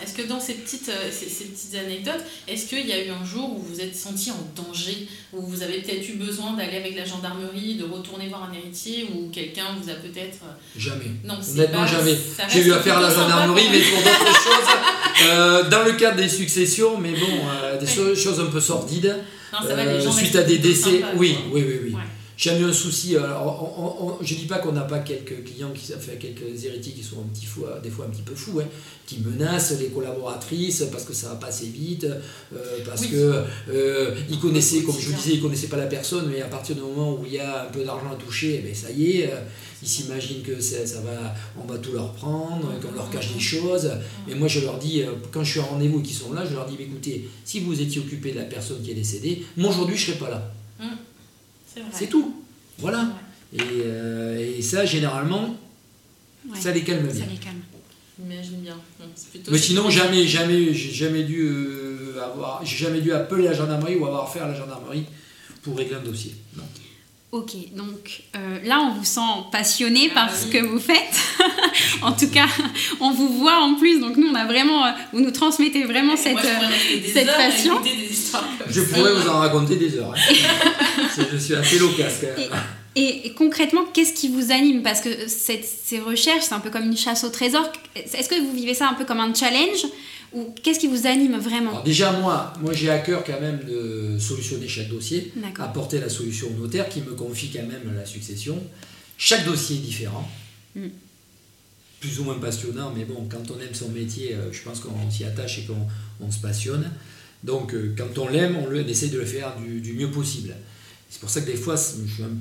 Speaker 2: Est-ce que dans ces petites, euh, ces, ces petites anecdotes, est-ce qu'il y a eu un jour où vous vous êtes senti en danger, où vous avez peut-être eu besoin d'aller avec la gendarmerie, de retourner voir un héritier, ou quelqu'un vous a peut-être... euh,
Speaker 3: Jamais.
Speaker 2: Non,
Speaker 3: Honnêtement,
Speaker 2: pas-
Speaker 3: jamais. J'ai eu affaire à la gendarmerie, mais pour d'autres choses. euh, dans le cadre des successions, mais bon, euh, des
Speaker 2: Oui.
Speaker 3: choses un peu sordides.
Speaker 2: Non, ça va,
Speaker 3: Euh, suite à des décès, oui, oui, oui, oui.
Speaker 2: Ouais.
Speaker 3: J'ai jamais eu un souci. Alors, on- on- on- je dis pas qu'on n'a pas quelques clients, qui, enfin, quelques héritiers qui sont un petit fou, des fois un petit peu fous, hein, qui menacent les collaboratrices parce que ça va pas assez vite, euh, parce
Speaker 2: Oui.
Speaker 3: que euh, ils connaissaient, comme je vous disais, ils connaissaient pas la personne, mais à partir du moment où il y a un peu d'argent à toucher, eh ben, ça y est, euh, ils s'imaginent que ça, ça va, on va tout leur prendre, qu'on leur cache des choses. Et moi, je leur dis, euh, quand je suis en rendez-vous et qu'ils sont là, je leur dis, écoutez, si vous étiez occupé de la personne qui est décédée, moi aujourd'hui, je serais pas là.
Speaker 2: C'est
Speaker 3: tout. Voilà. Et, euh, et ça, généralement,
Speaker 1: Ouais,
Speaker 3: ça les calme
Speaker 1: ça
Speaker 3: bien.
Speaker 1: les calme.
Speaker 2: J'imagine bien. Bon, c'est plutôt-
Speaker 3: Mais sinon, jamais, jamais, j'ai jamais dû euh, avoir, j'ai jamais dû appeler la gendarmerie ou avoir affaire à la gendarmerie pour régler un dossier. Non.
Speaker 1: Ok, donc euh, là on vous sent passionné
Speaker 2: Ah
Speaker 1: par ce
Speaker 2: oui.
Speaker 1: que vous faites. en tout cas, on vous voit en plus, donc nous on a vraiment, euh, vous nous transmettez vraiment cette.
Speaker 2: Moi, je
Speaker 1: euh, cette passion.
Speaker 3: Je
Speaker 2: ça.
Speaker 3: pourrais vous en raconter des heures. hein. Je suis assez loquace.
Speaker 1: Et, et concrètement, qu'est-ce qui vous anime? Parce que cette- ces recherches, c'est un peu comme une chasse au trésor. Est-ce que vous vivez ça un peu comme un challenge? Ou qu'est-ce qui vous anime vraiment
Speaker 3: Alors déjà, moi, moi j'ai à cœur quand même de solutionner chaque dossier, apporter la solution au notaire qui me confie quand même la succession. Chaque dossier est différent,
Speaker 1: Mm.
Speaker 3: plus ou moins passionnant, mais bon, quand on aime son métier, euh, je pense qu'on s'y attache et qu'on on se passionne. Donc euh, quand on l'aime, on, on essaie de le faire du, du mieux possible. C'est pour ça que des fois, je suis un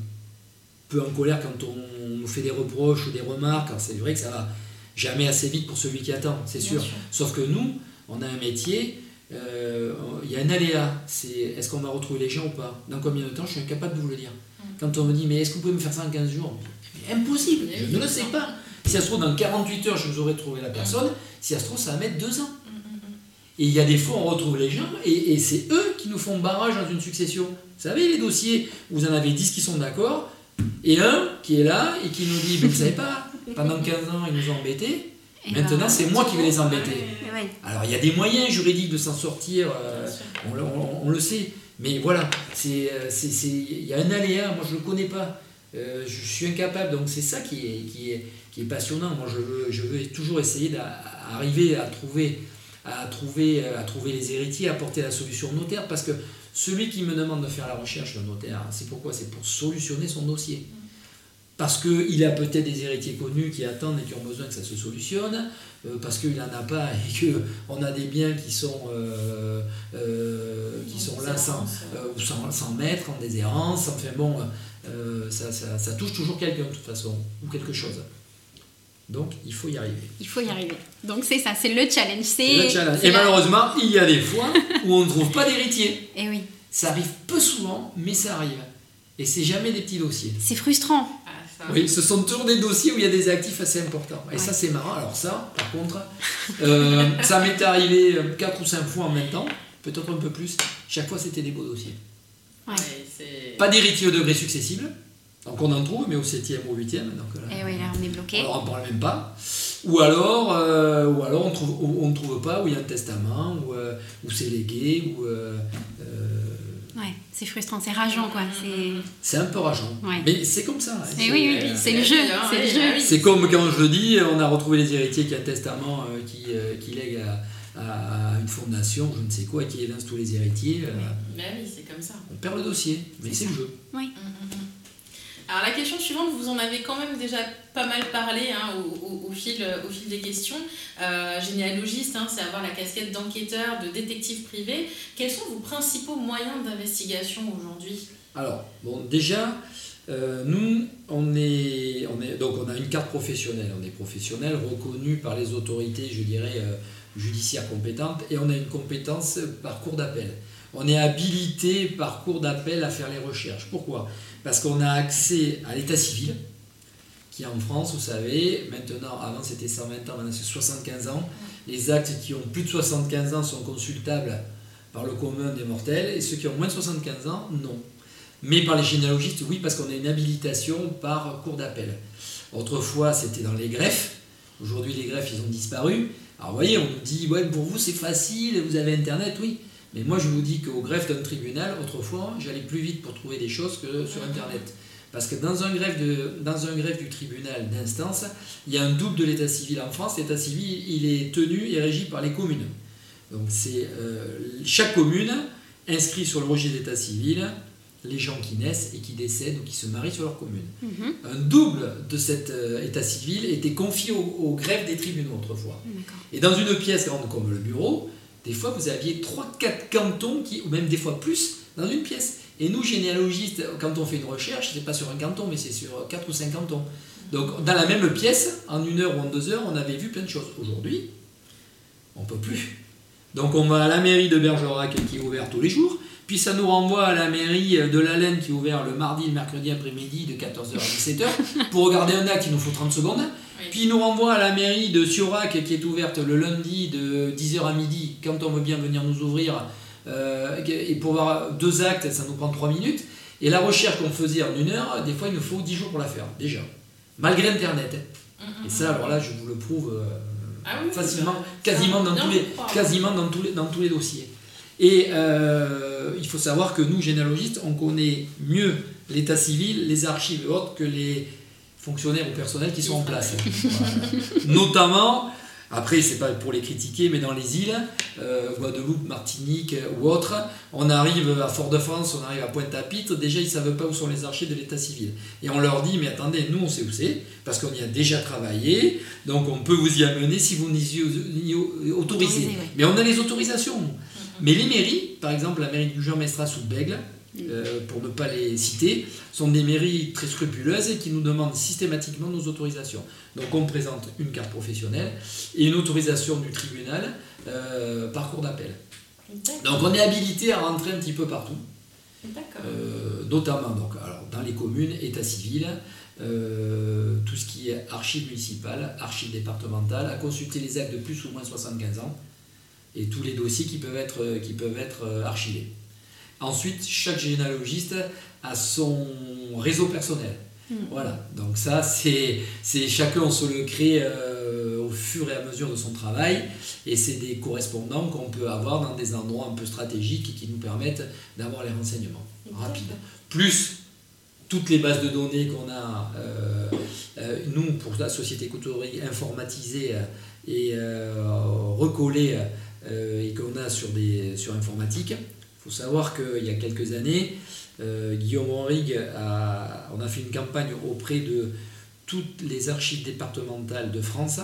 Speaker 3: peu en colère quand on nous fait des reproches ou des remarques. C'est vrai que ça va jamais assez vite pour celui qui attend, c'est sûr. Sauf que nous, on a un métier, euh, il y a un aléa. C'est est-ce qu'on va retrouver les gens ou pas? Dans combien de temps Je suis incapable de vous le dire.
Speaker 2: Mm.
Speaker 3: Quand on me dit, mais est-ce que vous pouvez me faire ça en 15 jours? Mais Impossible, je ne le sais pas. Si ça se trouve, dans 48 heures, je vous aurais trouvé la personne. Si ça se trouve, ça va mettre deux ans.
Speaker 2: Mm.
Speaker 3: Et il y a des fois, on retrouve les gens et, et c'est eux qui nous font barrage dans une succession. Vous savez, les dossiers vous en avez 10 qui sont d'accord et un qui est là et qui nous dit, mais vous savez pas, pendant 15 ans, ils nous ont embêtés.
Speaker 1: Et
Speaker 3: Maintenant,
Speaker 1: ben,
Speaker 3: c'est moi qui vais les embêter.
Speaker 2: Ouais.
Speaker 3: Alors, il y a des moyens juridiques de s'en sortir, euh, on, le- on- on le sait. Mais voilà, euh, il y a un aléa, moi je ne le connais pas. Euh, je suis incapable, donc c'est ça qui est, qui est, qui est passionnant. Moi je veux, je veux toujours essayer d'arriver à trouver, à, trouver, à trouver les héritiers, à apporter la solution au notaire, parce que celui qui me demande de faire la recherche, le notaire, c'est pourquoi? C'est pour solutionner son dossier. Parce qu'il a peut-être des héritiers connus qui attendent et qui ont besoin que ça se solutionne, euh, parce qu'il n'en a pas et qu'on a des biens qui sont, euh, euh, qui sont là sans, euh, ou sans, sans maître, en déshérence, enfin bon, euh, ça, ça- ça touche toujours quelqu'un de toute façon, ou quelque chose. Donc il faut y arriver.
Speaker 1: Il faut y arriver. Donc c'est ça, c'est le challenge.
Speaker 3: C'est Et
Speaker 1: la-
Speaker 3: malheureusement, il y a des fois où on ne trouve pas d'héritier.
Speaker 1: Eh oui,
Speaker 3: Ça arrive peu souvent, mais ça arrive. Et c'est jamais des petits dossiers.
Speaker 1: c'est frustrant.
Speaker 2: Ça.
Speaker 3: Oui, ce sont toujours des dossiers où il y a des actifs assez importants. Et
Speaker 1: Ouais.
Speaker 3: ça, c'est marrant. Alors ça, par contre, euh, ça m'est arrivé 4 ou 5 fois en même temps, peut-être un peu plus. Chaque fois, c'était des beaux dossiers.
Speaker 1: Ouais.
Speaker 3: Pas d'héritier au degré successible. Donc on en trouve, mais au 7e ou au 8e. Donc là,
Speaker 1: Eh oui, là on est bloqué.
Speaker 3: on n'en parle même pas. Ou alors, euh, ou alors on trouve, ou on ne trouve pas, où il y a un testament, euh, ou c'est légué, ou...
Speaker 1: Ouais, c'est frustrant, c'est rageant quoi. C'est
Speaker 3: c'est un peu rageant.
Speaker 1: Ouais.
Speaker 3: Mais c'est comme ça. C'est-
Speaker 1: oui, oui, c'est le jeu, c'est le
Speaker 2: oui,
Speaker 1: jeu.
Speaker 2: oui.
Speaker 3: C'est comme quand je le dis, on a retrouvé les héritiers qui ont un testament euh, qui, euh, qui lègue à, une fondation, je ne sais quoi, et qui évince tous les héritiers. euh,
Speaker 2: Mais oui, c'est comme ça.
Speaker 3: on perd le dossier, mais
Speaker 1: C'est
Speaker 3: le jeu.
Speaker 2: Mm, mm, mm. Alors la question suivante, vous en avez quand même déjà pas mal parlé hein, au, au- fil, des questions. Euh, généalogiste, hein, c'est avoir la casquette d'enquêteur, de détective privé. Quels sont vos principaux moyens d'investigation aujourd'hui?
Speaker 3: Alors, bon, déjà, euh, nous, on est, donc on a une carte professionnelle. On est professionnel, reconnu par les autorités, je dirais, euh, judiciaires compétentes, et on a une compétence par cours d'appel. On est habilité par cours d'appel à faire les recherches. Pourquoi? Parce qu'on a accès à l'état civil, qui en France, vous savez, maintenant, avant c'était 120 ans, maintenant c'est 75 ans. Les actes qui ont plus de 75 ans sont consultables par le commun des mortels, et ceux qui ont moins de 75 ans, non. Mais par les généalogistes, oui, parce qu'on a une habilitation par cours d'appel. Autrefois, c'était dans les greffes. Aujourd'hui, les greffes, ils ont disparu. Alors, vous voyez, on nous dit, ouais, pour vous, c'est facile, vous avez Internet, oui. Mais moi, je vous dis qu'au greffe d'un tribunal, autrefois, j'allais plus vite pour trouver des choses que sur Internet. Parce que dans un greffe, de, dans un greffe du tribunal d'instance, il y a un double de l'état civil en France. L'état civil, il est tenu et régi par les communes. Donc, c'est euh, chaque commune inscrit sur le registre d'état civil les gens qui naissent et qui décèdent ou qui se marient sur leur commune.
Speaker 1: Mhm,
Speaker 3: Un double de cet euh, état civil était confié au, au greffe des tribunaux autrefois. Et dans une pièce grande comme le bureau, des fois vous aviez 3-4 cantons, ou même des fois plus, dans une pièce. Et nous, généalogistes, quand on fait une recherche, c'est pas sur un canton, mais c'est sur 4 ou 5 cantons. Donc dans la même pièce, en une heure ou en deux heures, on avait vu plein de choses. Aujourd'hui, on peut plus. Donc on va à la mairie de Bergerac qui est ouverte tous les jours, puis ça nous renvoie à la mairie de la Laine qui est ouvert le mardi, le mercredi après-midi de 14h à 17h pour regarder un acte, il nous faut 30 secondes. Puis il nous renvoie à la mairie de Siorac qui est ouverte le lundi de 10h à midi quand on veut bien venir nous ouvrir. Euh, et pour voir deux actes, ça nous prend 3 minutes. Et la recherche qu'on faisait en une heure, des fois il nous faut 10 jours pour la faire, déjà. Malgré Internet. Et ça, alors là, je vous le prouve euh, ah facilement, quasiment dans, tous les, quasiment dans, tous les, dans tous les dossiers. Et euh, il faut savoir que nous, généalogistes, on connaît mieux l'état civil, les archives et autres que les fonctionnaires ou personnels qui sont en place. Notamment après, c'est pas pour les critiquer, mais dans les îles, euh, Guadeloupe, Martinique ou autres, on arrive à Fort-de-France, on arrive à Pointe-à-Pitre, déjà ils ne savent pas où sont les archives de l'état civil. Et on leur dit, mais attendez, nous on sait où c'est, parce qu'on y a déjà travaillé, donc on peut vous y amener si vous nous y autorisez. Mais on a les autorisations. Mais les mairies, par exemple la mairie du Jean Mestras ou de Bègle, euh, pour ne pas les citer, sont des mairies très scrupuleuses et qui nous demandent systématiquement nos autorisations. Donc on présente une carte professionnelle et une autorisation du tribunal euh, par cours d'appel. Donc on est habilité à rentrer un petit peu partout. Euh, notamment donc, alors, dans les communes, état civil, tout ce qui est archives municipales, archives départementales, à consulter les actes de plus ou moins 75 ans et tous les dossiers qui peuvent être, qui peuvent être archivés. Ensuite, chaque généalogiste a son réseau personnel. Hmm. Voilà, donc ça, c'est chacun on se le crée euh, au fur et à mesure de son travail, et c'est des correspondants qu'on peut avoir dans des endroits un peu stratégiques qui nous permettent d'avoir les renseignements rapides. Plus toutes les bases de données qu'on a, euh, euh, nous, pour la société couturière informatisée et recollée, et qu'on a sur, des, sur informatique, faut savoir qu'il y a quelques années, euh, Guillaume Henrigue a, on a fait une campagne auprès de toutes les archives départementales de France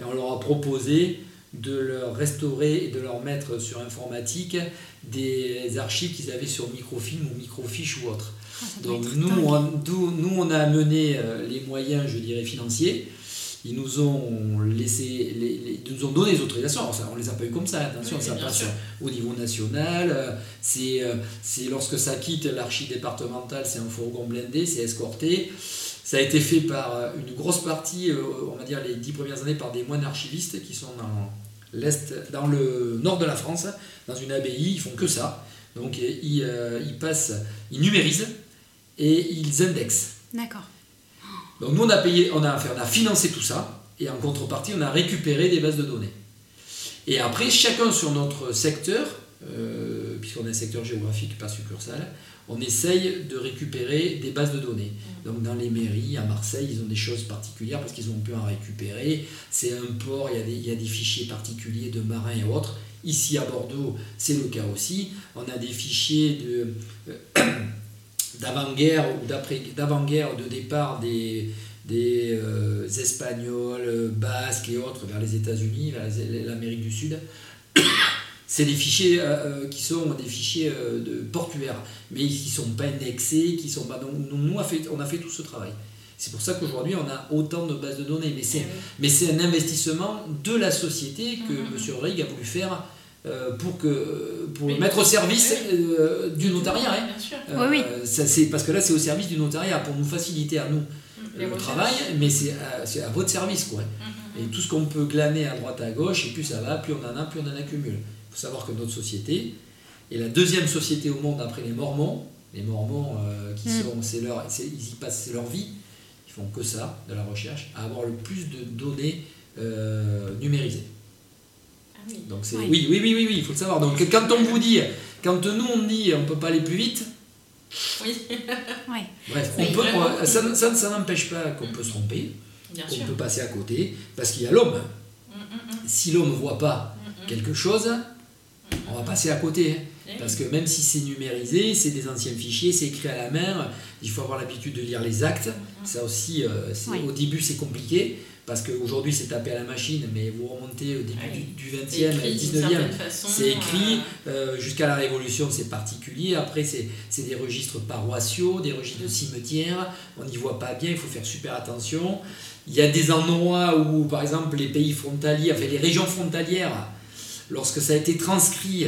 Speaker 3: et on leur a proposé de leur restaurer et de leur mettre sur informatique des archives qu'ils avaient sur microfilm ou microfiche ou autre. Ah, Donc nous on, nous, on a amené euh, les moyens, je dirais, financiers ils nous ont laissé, les, nous ont donné des autorisations. on ne les a pas eu comme ça, attention, ça passe au niveau national. Euh, euh, c'est lorsque ça quitte l'archi départemental, c'est un fourgon blindé, c'est escorté. Ça a été fait par euh, une grosse partie, on va dire les dix premières années, par des moines archivistes qui sont dans l'est, dans le nord de la France, dans une abbaye. Ils font que ça. Donc ils, ils passent, ils numérisent et ils indexent.
Speaker 1: D'accord.
Speaker 3: Donc nous, on a, financé tout ça, et en contrepartie, on a récupéré des bases de données. Et après, chacun sur notre secteur, euh, puisqu'on a un secteur géographique, pas succursale, on essaye de récupérer des bases de données. Donc dans les mairies, à Marseille, ils ont des choses particulières parce qu'ils ont pu en récupérer. C'est un port, il y, a des, il y, a des, fichiers particuliers de marins et autres. Ici à Bordeaux, c'est le cas aussi. On a des fichiers de... D'avant-guerre ou d'avant-guerre de départ des, des euh, Espagnols, Basques et autres vers les États-Unis, vers l'Amérique du Sud. C'est des fichiers euh, euh, qui sont des fichiers de portuaires, mais qui ne sont pas indexés, qui sont pas. Donc, nous, on a, fait, on a fait tout ce travail. C'est pour ça qu'aujourd'hui, on a autant de bases de données. Mais c'est, mais c'est un investissement de la société que mm-hmm. M. Rig a voulu faire euh, pour, que, pour mettre au service euh, du notariat. Hein.
Speaker 1: Euh, oui,
Speaker 3: Ça, c'est, parce que là, c'est au service du notariat pour nous faciliter à nous mm. le travail, mais c'est à, c'est à votre service. Quoi. Mm, mm, et tout ce qu'on peut glaner à droite à gauche, et plus ça va, plus on en a, plus on en accumule. Il faut savoir que notre société est la deuxième société au monde après les Mormons. Les Mormons, qui sont, c'est leur, ils y passent leur vie, ils font que ça, de la recherche, à avoir le plus de données numérisées. Donc c'est oui. oui, oui, oui, oui, il faut le savoir. Donc quand on vous dit, quand nous on dit on peut pas aller plus vite,
Speaker 1: oui.
Speaker 3: Bref, on peut, ça, ça, ça n'empêche pas qu'on peut se tromper, qu'on peut passer à côté, parce qu'il y a l'homme. Mm, mm, mm. Si l'homme ne voit pas quelque chose, on va passer à côté. Hein. Eh parce que même si c'est numérisé, c'est des anciens fichiers, c'est écrit à la main, il faut avoir l'habitude de lire les actes. Ça aussi, euh, au début c'est compliqué parce qu'aujourd'hui c'est tapé à la machine, mais vous remontez au début du, 20e, 19e, c'est écrit, euh, jusqu'à la Révolution c'est particulier, après c'est des registres paroissiaux, des registres de cimetières, on n'y voit pas bien, il faut faire super attention. Il y a des endroits où, par exemple, les pays frontaliers, enfin les régions frontalières, lorsque ça a été transcrit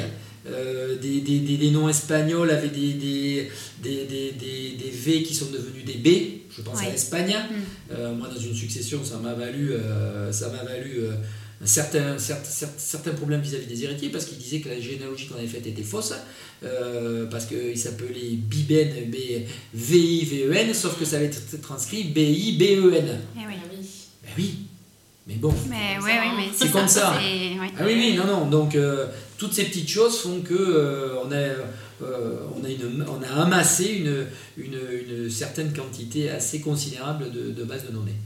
Speaker 3: euh, des, des, des, noms espagnols avec des, des, des, V qui sont devenus des B, je pense à l'Espagne. Mm. Euh, moi, dans une succession, ça m'a valu, ça m'a valu un certain, certain, certains problèmes vis-à-vis des héritiers parce qu'ils disaient que la généalogie qu'on avait faite était fausse, parce qu'il s'appelait Biben, V-I-V-E-N, sauf que ça avait été transcrit B-I-B-E-N.
Speaker 1: Eh oui.
Speaker 3: Ben oui. Mais bon,
Speaker 1: mais, ouais, mais
Speaker 3: c'est comme ça. Ah oui, oui, non, non. Donc, euh, toutes ces petites choses font que euh, on, a, euh, on, a une, on a amassé une, une, une, certaine quantité assez considérable de, de bases de données.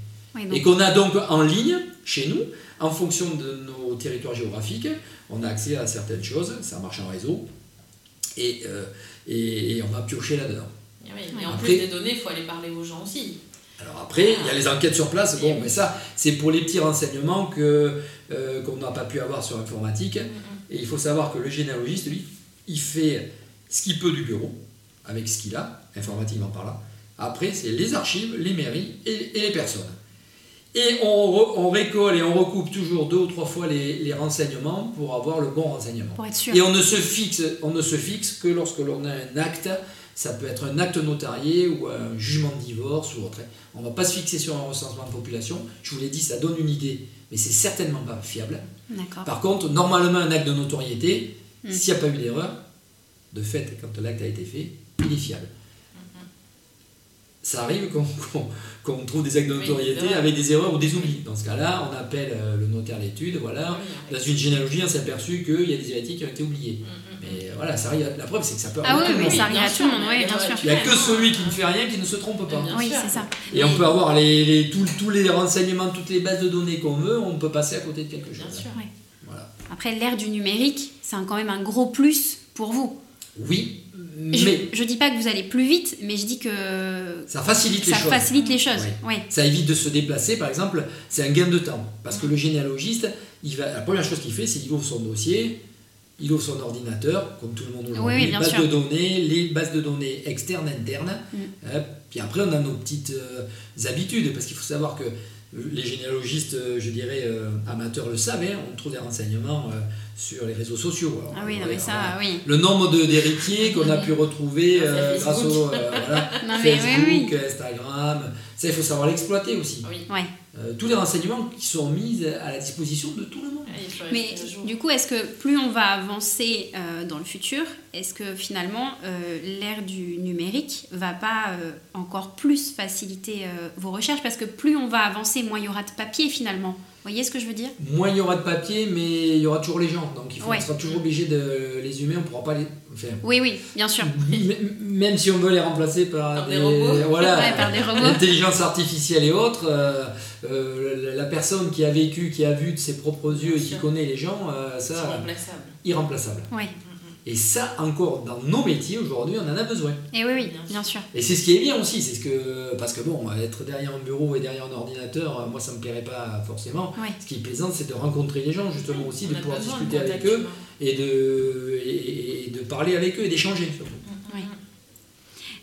Speaker 3: Et qu'on a donc en ligne, chez nous, en fonction de nos territoires géographiques, on a accès à certaines choses, ça marche en réseau, et, et, et on va piocher là-dedans.
Speaker 2: Et, en plus des données, il faut aller parler aux gens aussi.
Speaker 3: Alors après, il y a les enquêtes sur place, bon, mais ça, c'est pour les petits renseignements que, euh, qu'on n'a pas pu avoir sur l'informatique. Et il faut savoir que le généalogiste, lui, il fait ce qu'il peut du bureau, avec ce qu'il a, informatiquement par là. Après, c'est les archives, les mairies et, les personnes. Et on, on, récolte et on recoupe toujours deux ou trois fois les, les, renseignements pour avoir le bon renseignement.
Speaker 1: Pour être sûr.
Speaker 3: Et on ne se fixe, on ne se fixe que lorsque l'on a un acte ça peut être un acte notarié ou un jugement de divorce ou autre. On ne va pas se fixer sur un recensement de population. Je vous l'ai dit, ça donne une idée, mais c'est certainement pas fiable. Par contre, normalement, un acte de notoriété, hmm. s'il n'y a pas eu d'erreur, de fait, quand l'acte a été fait, il est fiable. Ça arrive qu'on trouve des actes de notoriété avec des erreurs ou des oublis. Dans ce cas-là, on appelle euh, le notaire l'étude. Voilà. Dans une généalogie, on s'est aperçu qu'il y a des héritiers qui ont été oubliés. Hmm. Mais voilà, ça arrive, la preuve, c'est que ça peut
Speaker 1: Ah oui, mais ça arrive à tout le monde, oui, bien sûr.
Speaker 3: Il n'y a que celui qui ne fait rien qui ne se trompe pas.
Speaker 1: Oui, c'est ça.
Speaker 3: Et on peut avoir les, les, tous, les renseignements, toutes les bases de données qu'on veut, on peut passer à côté de quelque chose. Bien
Speaker 1: sûr, oui. Voilà. Après, l'ère du numérique, c'est quand même un gros plus pour vous.
Speaker 3: Oui,
Speaker 1: mais je, ne dis pas que vous allez plus vite, mais je dis que
Speaker 3: ça facilite les
Speaker 1: ça
Speaker 3: choses.
Speaker 1: facilite les choses. Oui.
Speaker 3: Ça évite de se déplacer, par exemple. C'est un gain de temps parce que le généalogiste, il va, la première chose qu'il fait, c'est qu'il ouvre son dossier, il ouvre son ordinateur, comme tout le monde aujourd'hui, les bases de données, les bases de données externes, internes. Mm. Puis après, on a nos petites euh, habitudes, parce qu'il faut savoir que les généalogistes, euh, je dirais, euh, amateurs le savent, hein, on trouve des renseignements sur les réseaux sociaux.
Speaker 1: ah oui, non, mais ça, oui.
Speaker 3: Le nombre d'héritiers qu'on a pu retrouver grâce au Facebook, Instagram, ça, il faut savoir l'exploiter aussi.
Speaker 1: Oui.
Speaker 3: Tous les renseignements qui sont mis à la disposition de tout le monde.
Speaker 1: Mais du coup, est-ce que plus on va avancer euh, dans le futur, est-ce que finalement euh, l'ère du numérique va pas euh, encore plus faciliter vos recherches? Parce que plus on va avancer, moins il y aura de papier finalement. Vous voyez ce que je veux dire?
Speaker 3: Moins il y aura de papier, mais il y aura toujours les gens. Donc il faut, on sera toujours obligé de. Les humains, on ne pourra pas les. faire.
Speaker 1: oui, oui, bien sûr.
Speaker 3: Même si on veut les remplacer par,
Speaker 2: des, robots.
Speaker 3: Voilà,
Speaker 1: par des robots.
Speaker 3: L'intelligence artificielle et autres, euh, la personne qui a vécu, qui a vu de ses propres yeux et qui connaît les gens, euh, ça.
Speaker 2: Irremplaçable.
Speaker 3: Irremplaçable.
Speaker 1: Oui.
Speaker 3: Et ça, encore, dans nos métiers aujourd'hui, on en a besoin.
Speaker 1: Et oui, oui, bien sûr.
Speaker 3: Et c'est ce qui est bien aussi, c'est ce que. Parce que bon, être derrière un bureau et derrière un ordinateur, moi, ça me plairait pas forcément. Ce qui est plaisant, c'est de rencontrer les gens, justement, aussi, de pouvoir discuter avec eux et de, et, de parler avec eux et d'échanger, surtout.
Speaker 1: Oui.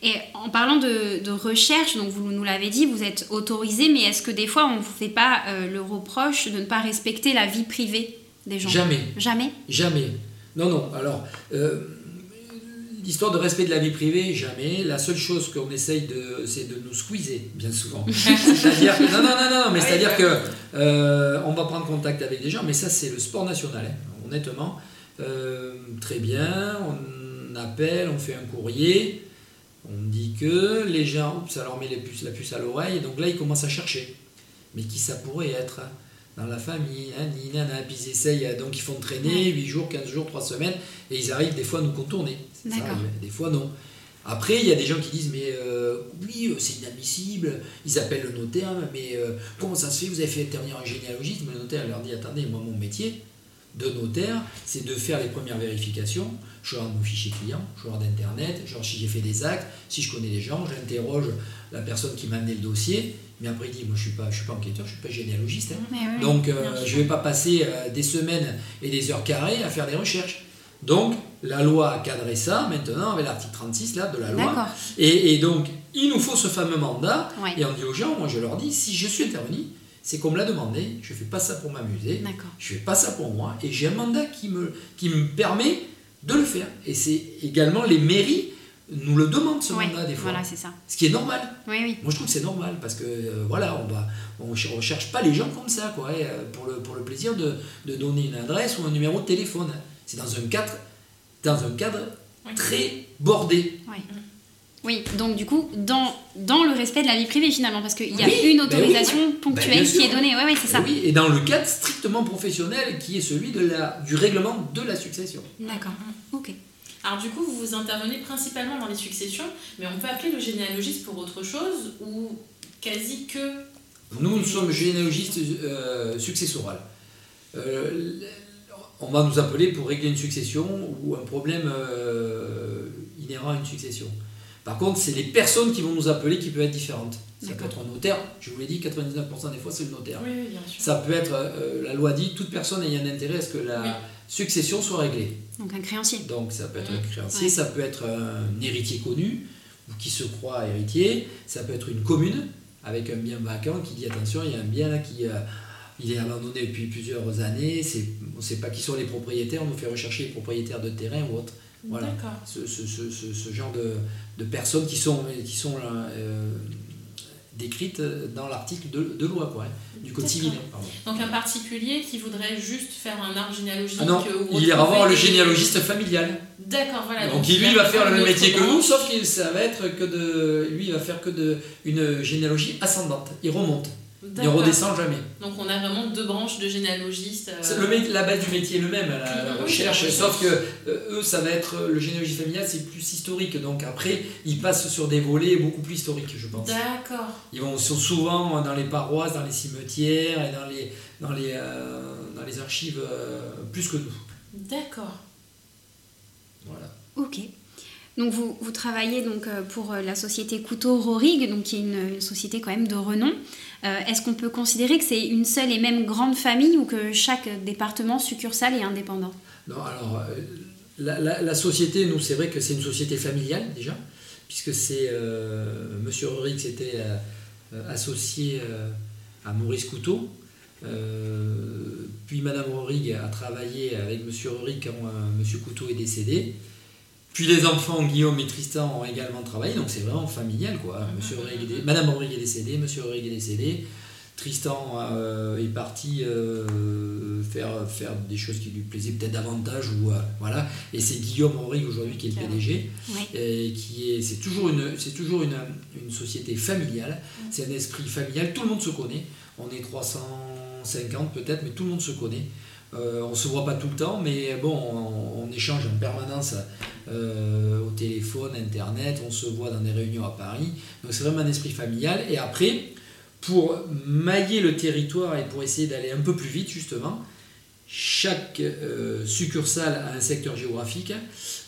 Speaker 1: Et en parlant de, de recherche, donc vous nous l'avez dit, vous êtes autorisé, mais est-ce que des fois on ne vous fait pas euh, le reproche de ne pas respecter la vie privée des gens?
Speaker 3: Jamais.
Speaker 1: Jamais?
Speaker 3: Jamais. Non, non. Alors, euh, l'histoire de respect de la vie privée, jamais. La seule chose qu'on essaye de, c'est de nous squeezer, bien souvent. c'est-à-dire non, non, non, non, mais c'est-à-dire que euh, on va prendre contact avec des gens, mais ça, c'est le sport national, hein, honnêtement. Euh, très bien, on appelle, on fait un courrier, on dit que les gens, ça leur met les puces, la puce à l'oreille, et donc là, ils commencent à chercher. Mais qui ça pourrait être hein? Dans la famille, hein, nana, puis ils essayent, donc ils font traîner 8 jours, 15 jours, 3 semaines, et ils arrivent des fois à nous contourner. des fois non. Après, il y a des gens qui disent, mais euh, oui, euh, c'est inadmissible, ils appellent le notaire, mais euh, comment ça se fait, vous avez fait intervenir un généalogiste, mais le notaire leur dit, attendez, moi mon métier de notaire, c'est de faire les premières vérifications, je regarde mon fichier client, je regarde Internet, genre si j'ai fait des actes, si je connais les gens, j'interroge la personne qui m'a amené le dossier, mais après, il dit, moi je ne suis, pas, je suis pas enquêteur, je ne suis pas généalogiste. Hein. Donc, euh, je ne vais pas passer euh, des semaines et des heures carrées à faire des recherches. Donc, la loi a cadré ça maintenant avec l'article 36 là, de la loi. Et, et, donc, il nous faut ce fameux mandat. Et on dit aux gens, moi je leur dis, si je suis intervenu, c'est qu'on me l'a demandé, je ne fais pas ça pour m'amuser, je ne fais pas ça pour moi, et j'ai un mandat qui me, qui me permet de le faire. Et c'est également les mairies nous le demandent ce
Speaker 1: Ouais,
Speaker 3: mandat des fois.
Speaker 1: Voilà, c'est ça.
Speaker 3: Ce qui est normal.
Speaker 1: Oui, oui.
Speaker 3: Moi je trouve que c'est normal parce que euh, voilà, on va on ch- on cherche pas les gens comme ça quoi, et, euh, pour, le, pour le plaisir de, de donner une adresse ou un numéro de téléphone. C'est dans un cadre, dans un cadre
Speaker 2: Oui.
Speaker 3: très bordé.
Speaker 1: Oui, donc du coup, dans, dans le respect de la vie privée finalement, parce qu'il y a
Speaker 3: Oui,
Speaker 1: une
Speaker 3: ben oui,
Speaker 1: autorisation
Speaker 3: Ben,
Speaker 1: ponctuelle qui est donnée. Oui, oui, c'est ça.
Speaker 3: Et oui, et dans le cadre strictement professionnel qui est celui de la, du règlement de la succession.
Speaker 1: D'accord. Ok.
Speaker 2: Alors du coup, vous vous intervenez principalement dans les successions, mais on peut appeler le généalogiste pour autre chose ou quasi que...
Speaker 3: Nous, nous sommes généalogistes euh, successoral. Euh, on va nous appeler pour régler une succession ou un problème euh, inhérent à une succession. Par contre, c'est les personnes qui vont nous appeler qui peuvent être différentes. Ça peut être un notaire, je vous l'ai dit, 99% des fois c'est le notaire.
Speaker 2: Oui, oui, bien sûr.
Speaker 3: Ça peut être, euh, la loi dit, toute personne ayant un intérêt à ce que la
Speaker 2: Oui.
Speaker 3: Succession soit réglée.
Speaker 1: Donc un créancier.
Speaker 3: Donc ça peut être un créancier,
Speaker 1: Ouais.
Speaker 3: ça peut être un héritier connu ou qui se croit héritier, ça peut être une commune avec un bien vacant qui dit attention, il y a un bien là qui euh, il est abandonné depuis plusieurs années, c'est, on ne sait pas qui sont les propriétaires, on nous fait rechercher les propriétaires de terrain ou autre. Voilà.
Speaker 2: D'accord.
Speaker 3: Ce, ce- ce- ce- ce genre de, de personnes qui sont, qui sont euh, décrites dans l'article de, de loi quoi, hein, du Code civil. pardon.
Speaker 2: Donc un particulier qui voudrait juste faire un arbre généalogique
Speaker 3: Ah non,
Speaker 2: ou
Speaker 3: il ira voir le généalogiste familial.
Speaker 2: D'accord, voilà.
Speaker 3: Donc, lui, il va faire le même métier que nous, sauf que ça va être que de. Lui, il va faire que de une généalogie ascendante. Il remonte. Il redescend jamais.
Speaker 2: Donc on a vraiment deux branches de généalogistes. euh,
Speaker 3: C'est Le, mé- la base du métier est le même, la, recherche,
Speaker 2: oui,
Speaker 3: sauf que euh, eux, ça va être. Le généalogie familiale, c'est plus historique. Donc après, ils passent sur des volets beaucoup plus historiques, je pense.
Speaker 2: D'accord.
Speaker 3: Ils vont sont souvent dans les paroisses, dans les cimetières et dans les, dans les, euh, dans les archives euh, plus que nous.
Speaker 2: D'accord.
Speaker 3: Voilà.
Speaker 1: Ok. Donc vous, vous travaillez donc euh, pour euh, la société Couteau Rorig, donc qui est une, une société quand même de renom. Euh, Est-ce qu'on peut considérer que c'est une seule et même grande famille ou que chaque département succursale est indépendant?
Speaker 3: Non, alors, euh, la, société, nous, c'est vrai que c'est une société familiale déjà, puisque c'est euh, Monsieur s'était euh, associé à Maurice Couteau. Puis Madame Rurig a travaillé avec Monsieur Rurik quand Monsieur Couteau est décédé. Puis les enfants Guillaume et Tristan ont également travaillé, donc c'est vraiment familial quoi. Monsieur Rurig est dé- Madame Rurig est décédée, Monsieur Rurig est décédé. Tristan euh, est parti euh, faire, faire des choses qui lui plaisaient peut-être davantage ou euh, voilà et c'est Guillaume Henry aujourd'hui qui est le. PDG
Speaker 1: Oui.
Speaker 3: et qui est c'est toujours une c'est toujours une, une société familiale c'est un esprit familial tout le monde se connaît on est 350 peut-être mais tout le monde se connaît on se voit pas tout le temps mais bon on, on échange en permanence euh, au téléphone internet on se voit dans des réunions à Paris donc c'est vraiment un esprit familial et après pour mailler le territoire et pour essayer d'aller un peu plus vite justement, chaque euh, succursale a un secteur géographique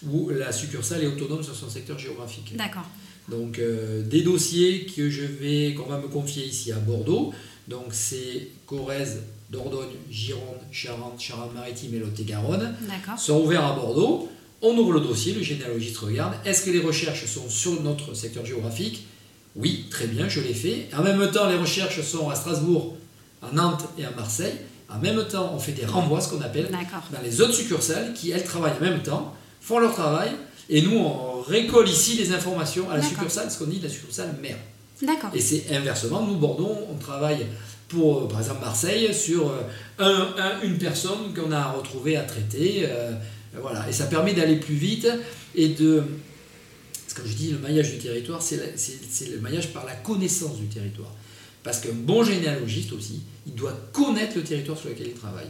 Speaker 3: où la succursale est autonome sur son secteur géographique.
Speaker 1: D'accord.
Speaker 3: Donc euh, des dossiers que je vais qu'on va me confier ici à Bordeaux, donc c'est Corrèze, Dordogne, Gironde, Charente, Charente-Maritime et Lot-et-Garonne sont ouverts à Bordeaux. On ouvre le dossier, le généalogiste regarde. Est-ce que les recherches sont sur notre secteur géographique? Oui, très bien, je l'ai fait. En même temps, les recherches sont à Strasbourg, à Nantes et à Marseille. En même temps, on fait des renvois, ce qu'on appelle, dans les autres succursales qui, elles, travaillent en même temps, font leur travail. Et nous, on récolte ici les informations à la succursale, ce qu'on dit la succursale mère.
Speaker 1: D'accord.
Speaker 3: Et c'est inversement, nous, Bordeaux, on travaille pour, euh, par exemple, Marseille, sur euh, un- un- une personne qu'on a retrouvée à traiter. euh, voilà. Et ça permet d'aller plus vite et de. parce que Comme je dis, le maillage du territoire, c'est le maillage par la connaissance du territoire. Parce qu'un bon généalogiste aussi, il doit connaître le territoire sur lequel il travaille.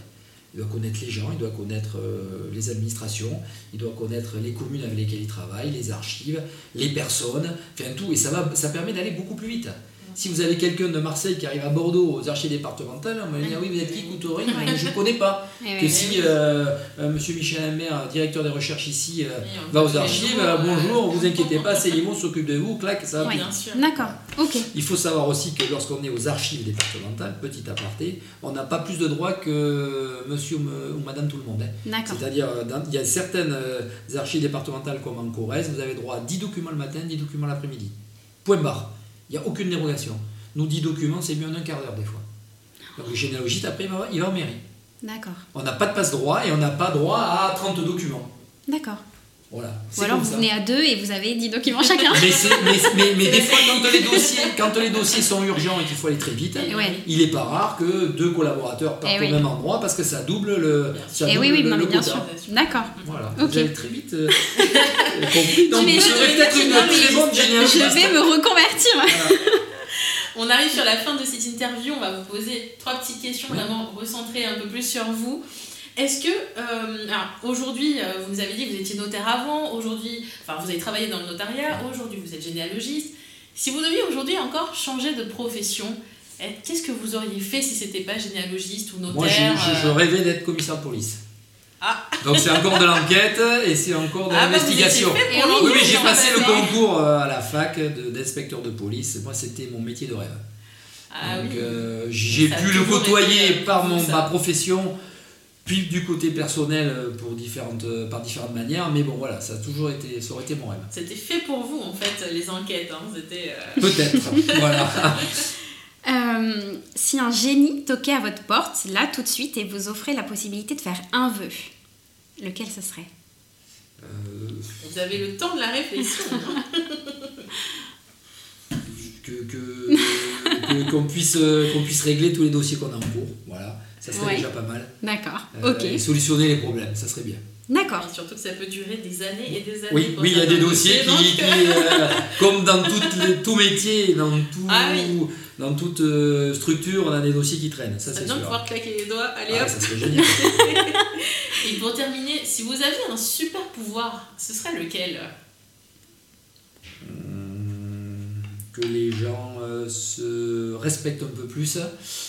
Speaker 3: Il doit connaître les gens, il doit connaître euh, les administrations, il doit connaître les communes avec lesquelles il travaille, les archives, les personnes, enfin tout. Et ça, va, ça permet d'aller beaucoup plus vite. Si vous avez quelqu'un de Marseille qui arrive à Bordeaux aux archives départementales, on va lui dire oui, vous êtes qui, Coutoré Mais Je ne connais pas.
Speaker 1: Eh
Speaker 3: Que si euh, euh, Monsieur Michel Imbert, directeur des recherches ici, euh, va aux archives, euh, bonjour, vous inquiétez pas, c'est Limon s'occupe de vous, clac, ça va
Speaker 1: Ouais.
Speaker 2: Bien sûr.
Speaker 1: D'accord. Ok.
Speaker 3: il faut savoir aussi que lorsqu'on est aux archives départementales, petit aparté, on n'a pas plus de droits que monsieur ou me- ou madame tout le monde. hein.
Speaker 1: D'accord.
Speaker 3: C'est-à-dire, il y a certaines archives départementales comme en Corrèze, vous avez droit à 10 documents le matin, 10 documents l'après-midi. Point barre. Il n'y a aucune dérogation. Nous, 10 documents, c'est mieux en un quart d'heure des fois. Donc le généalogiste, après, il va, il va en mairie.
Speaker 1: D'accord.
Speaker 3: On n'a pas de passe-droit et on n'a pas droit à 30 documents.
Speaker 1: D'accord.
Speaker 3: Voilà.
Speaker 1: Ou alors vous
Speaker 3: ça.
Speaker 1: venez à deux et vous avez 10 documents chacun.
Speaker 3: Mais, mais, mais, mais des fois, quand les, dossiers, quand les dossiers sont urgents et qu'il faut aller très vite,
Speaker 1: Et ouais.
Speaker 3: il n'est pas rare que deux collaborateurs partent
Speaker 1: oui.
Speaker 3: au même endroit parce que ça double le, ça
Speaker 1: Et
Speaker 3: double
Speaker 1: oui, oui,
Speaker 3: le,
Speaker 1: non,
Speaker 3: le
Speaker 1: mais bien
Speaker 3: quota.
Speaker 1: sûr. D'accord.
Speaker 3: Voilà,
Speaker 1: Ok.
Speaker 3: vous avez très vite euh, compris. Donc
Speaker 1: Mais
Speaker 3: vous
Speaker 1: je
Speaker 3: serez
Speaker 1: vais
Speaker 3: peut-être une très bonne
Speaker 2: je-
Speaker 1: vais me reconvertir.
Speaker 2: On arrive sur la fin de cette interview, on va vous poser trois petites questions vraiment recentrées un peu plus sur vous. Est-ce que, euh, alors aujourd'hui, euh, vous nous avez dit que vous étiez notaire avant, aujourd'hui, enfin vous avez travaillé dans le notariat, aujourd'hui vous êtes généalogiste. Si vous deviez aujourd'hui encore changer de profession, eh, qu'est-ce que vous auriez fait si c'était pas généalogiste ou notaire
Speaker 3: Moi, je, je- je
Speaker 2: euh,
Speaker 3: rêvais d'être commissaire de police.
Speaker 2: Ah.
Speaker 3: Donc c'est encore de l'enquête et c'est encore de
Speaker 2: Ah,
Speaker 3: l'investigation.
Speaker 1: oui,
Speaker 3: mais j'ai passé le
Speaker 2: hein.
Speaker 3: concours euh, à la fac d'inspecteur de police. Moi, c'était mon métier de rêve.
Speaker 2: Ah
Speaker 3: Donc,
Speaker 2: oui.
Speaker 3: euh, j'ai pu le côtoyer
Speaker 2: été,
Speaker 3: par mon, ma profession, puis du côté personnel euh, pour différentes, euh, par différentes manières. Mais bon, voilà, ça a toujours été, ça aurait été mon rêve.
Speaker 2: C'était fait pour vous en fait, les enquêtes. Hein. C'était. euh,
Speaker 3: Peut-être. voilà.
Speaker 1: Euh, si un génie toquait à votre porte, là tout de suite, et vous offrait la possibilité de faire un vœu, lequel ce serait?
Speaker 3: Euh,
Speaker 2: Vous avez le temps de la réflexion. hein.
Speaker 3: que qu'on puisse qu'on puisse régler tous les dossiers qu'on a en cours voilà ça serait
Speaker 1: Ouais.
Speaker 3: déjà pas mal
Speaker 1: D'accord.
Speaker 3: Euh,
Speaker 1: ok.
Speaker 3: et solutionner les problèmes ça serait bien
Speaker 1: D'accord.
Speaker 2: Surtout que ça peut durer des années et des années.
Speaker 3: oui il y a des dossiers qui,
Speaker 2: donc,
Speaker 3: qui, euh, comme dans les, tout métier dans tout
Speaker 2: Ah oui.
Speaker 3: dans toute euh, structure on a des dossiers qui traînent ça
Speaker 2: Ça
Speaker 3: c'est
Speaker 2: bien de
Speaker 3: sûr
Speaker 2: pouvoir claquer les doigts. Allez
Speaker 3: Ah,
Speaker 2: hop.
Speaker 3: ça serait génial
Speaker 2: Et pour terminer, si vous aviez un super pouvoir, ce serait lequel?
Speaker 3: Hum, que les gens euh, se respectent un peu plus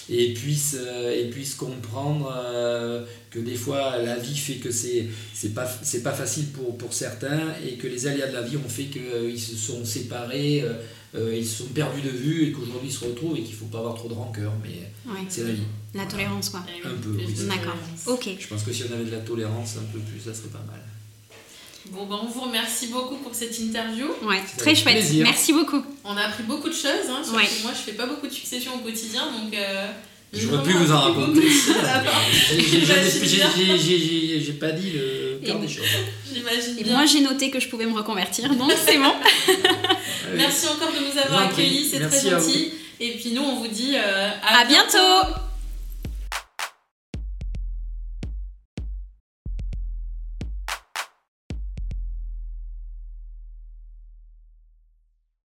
Speaker 3: et puissent, euh, et puissent comprendre euh, que des fois la vie fait que c'est c'est pas, c'est pas facile pour, pour certains et que les aléas de la vie ont fait qu'ils se sont séparés, ils se sont perdus de vue et qu'aujourd'hui ils se retrouvent et qu'il faut pas avoir trop de rancœur, mais
Speaker 1: Ouais.
Speaker 3: c'est la vie.
Speaker 1: La tolérance, quoi.
Speaker 3: Un peu,
Speaker 2: plus
Speaker 3: oui.
Speaker 1: D'accord. Ok.
Speaker 3: Je pense que si on avait de la tolérance un peu plus, ça serait pas mal.
Speaker 2: Bon, ben, on vous remercie beaucoup pour cette interview.
Speaker 1: Ouais. Très chouette.
Speaker 3: plaisir.
Speaker 1: Merci beaucoup.
Speaker 2: On a appris beaucoup de choses. Hein,
Speaker 1: Ouais.
Speaker 2: Moi, je fais pas beaucoup de succession au quotidien, donc. euh,
Speaker 3: J'aurais pu
Speaker 2: vraiment
Speaker 3: vous en raconter. J'ai- pas dit le des choses.
Speaker 2: J'imagine
Speaker 1: Et
Speaker 2: bien.
Speaker 1: moi, j'ai noté que je pouvais me reconvertir, donc c'est bon.
Speaker 2: Merci encore de nous
Speaker 3: Je
Speaker 2: avoir accueillis, c'est très gentil. Et puis nous, on vous dit euh,
Speaker 1: À bientôt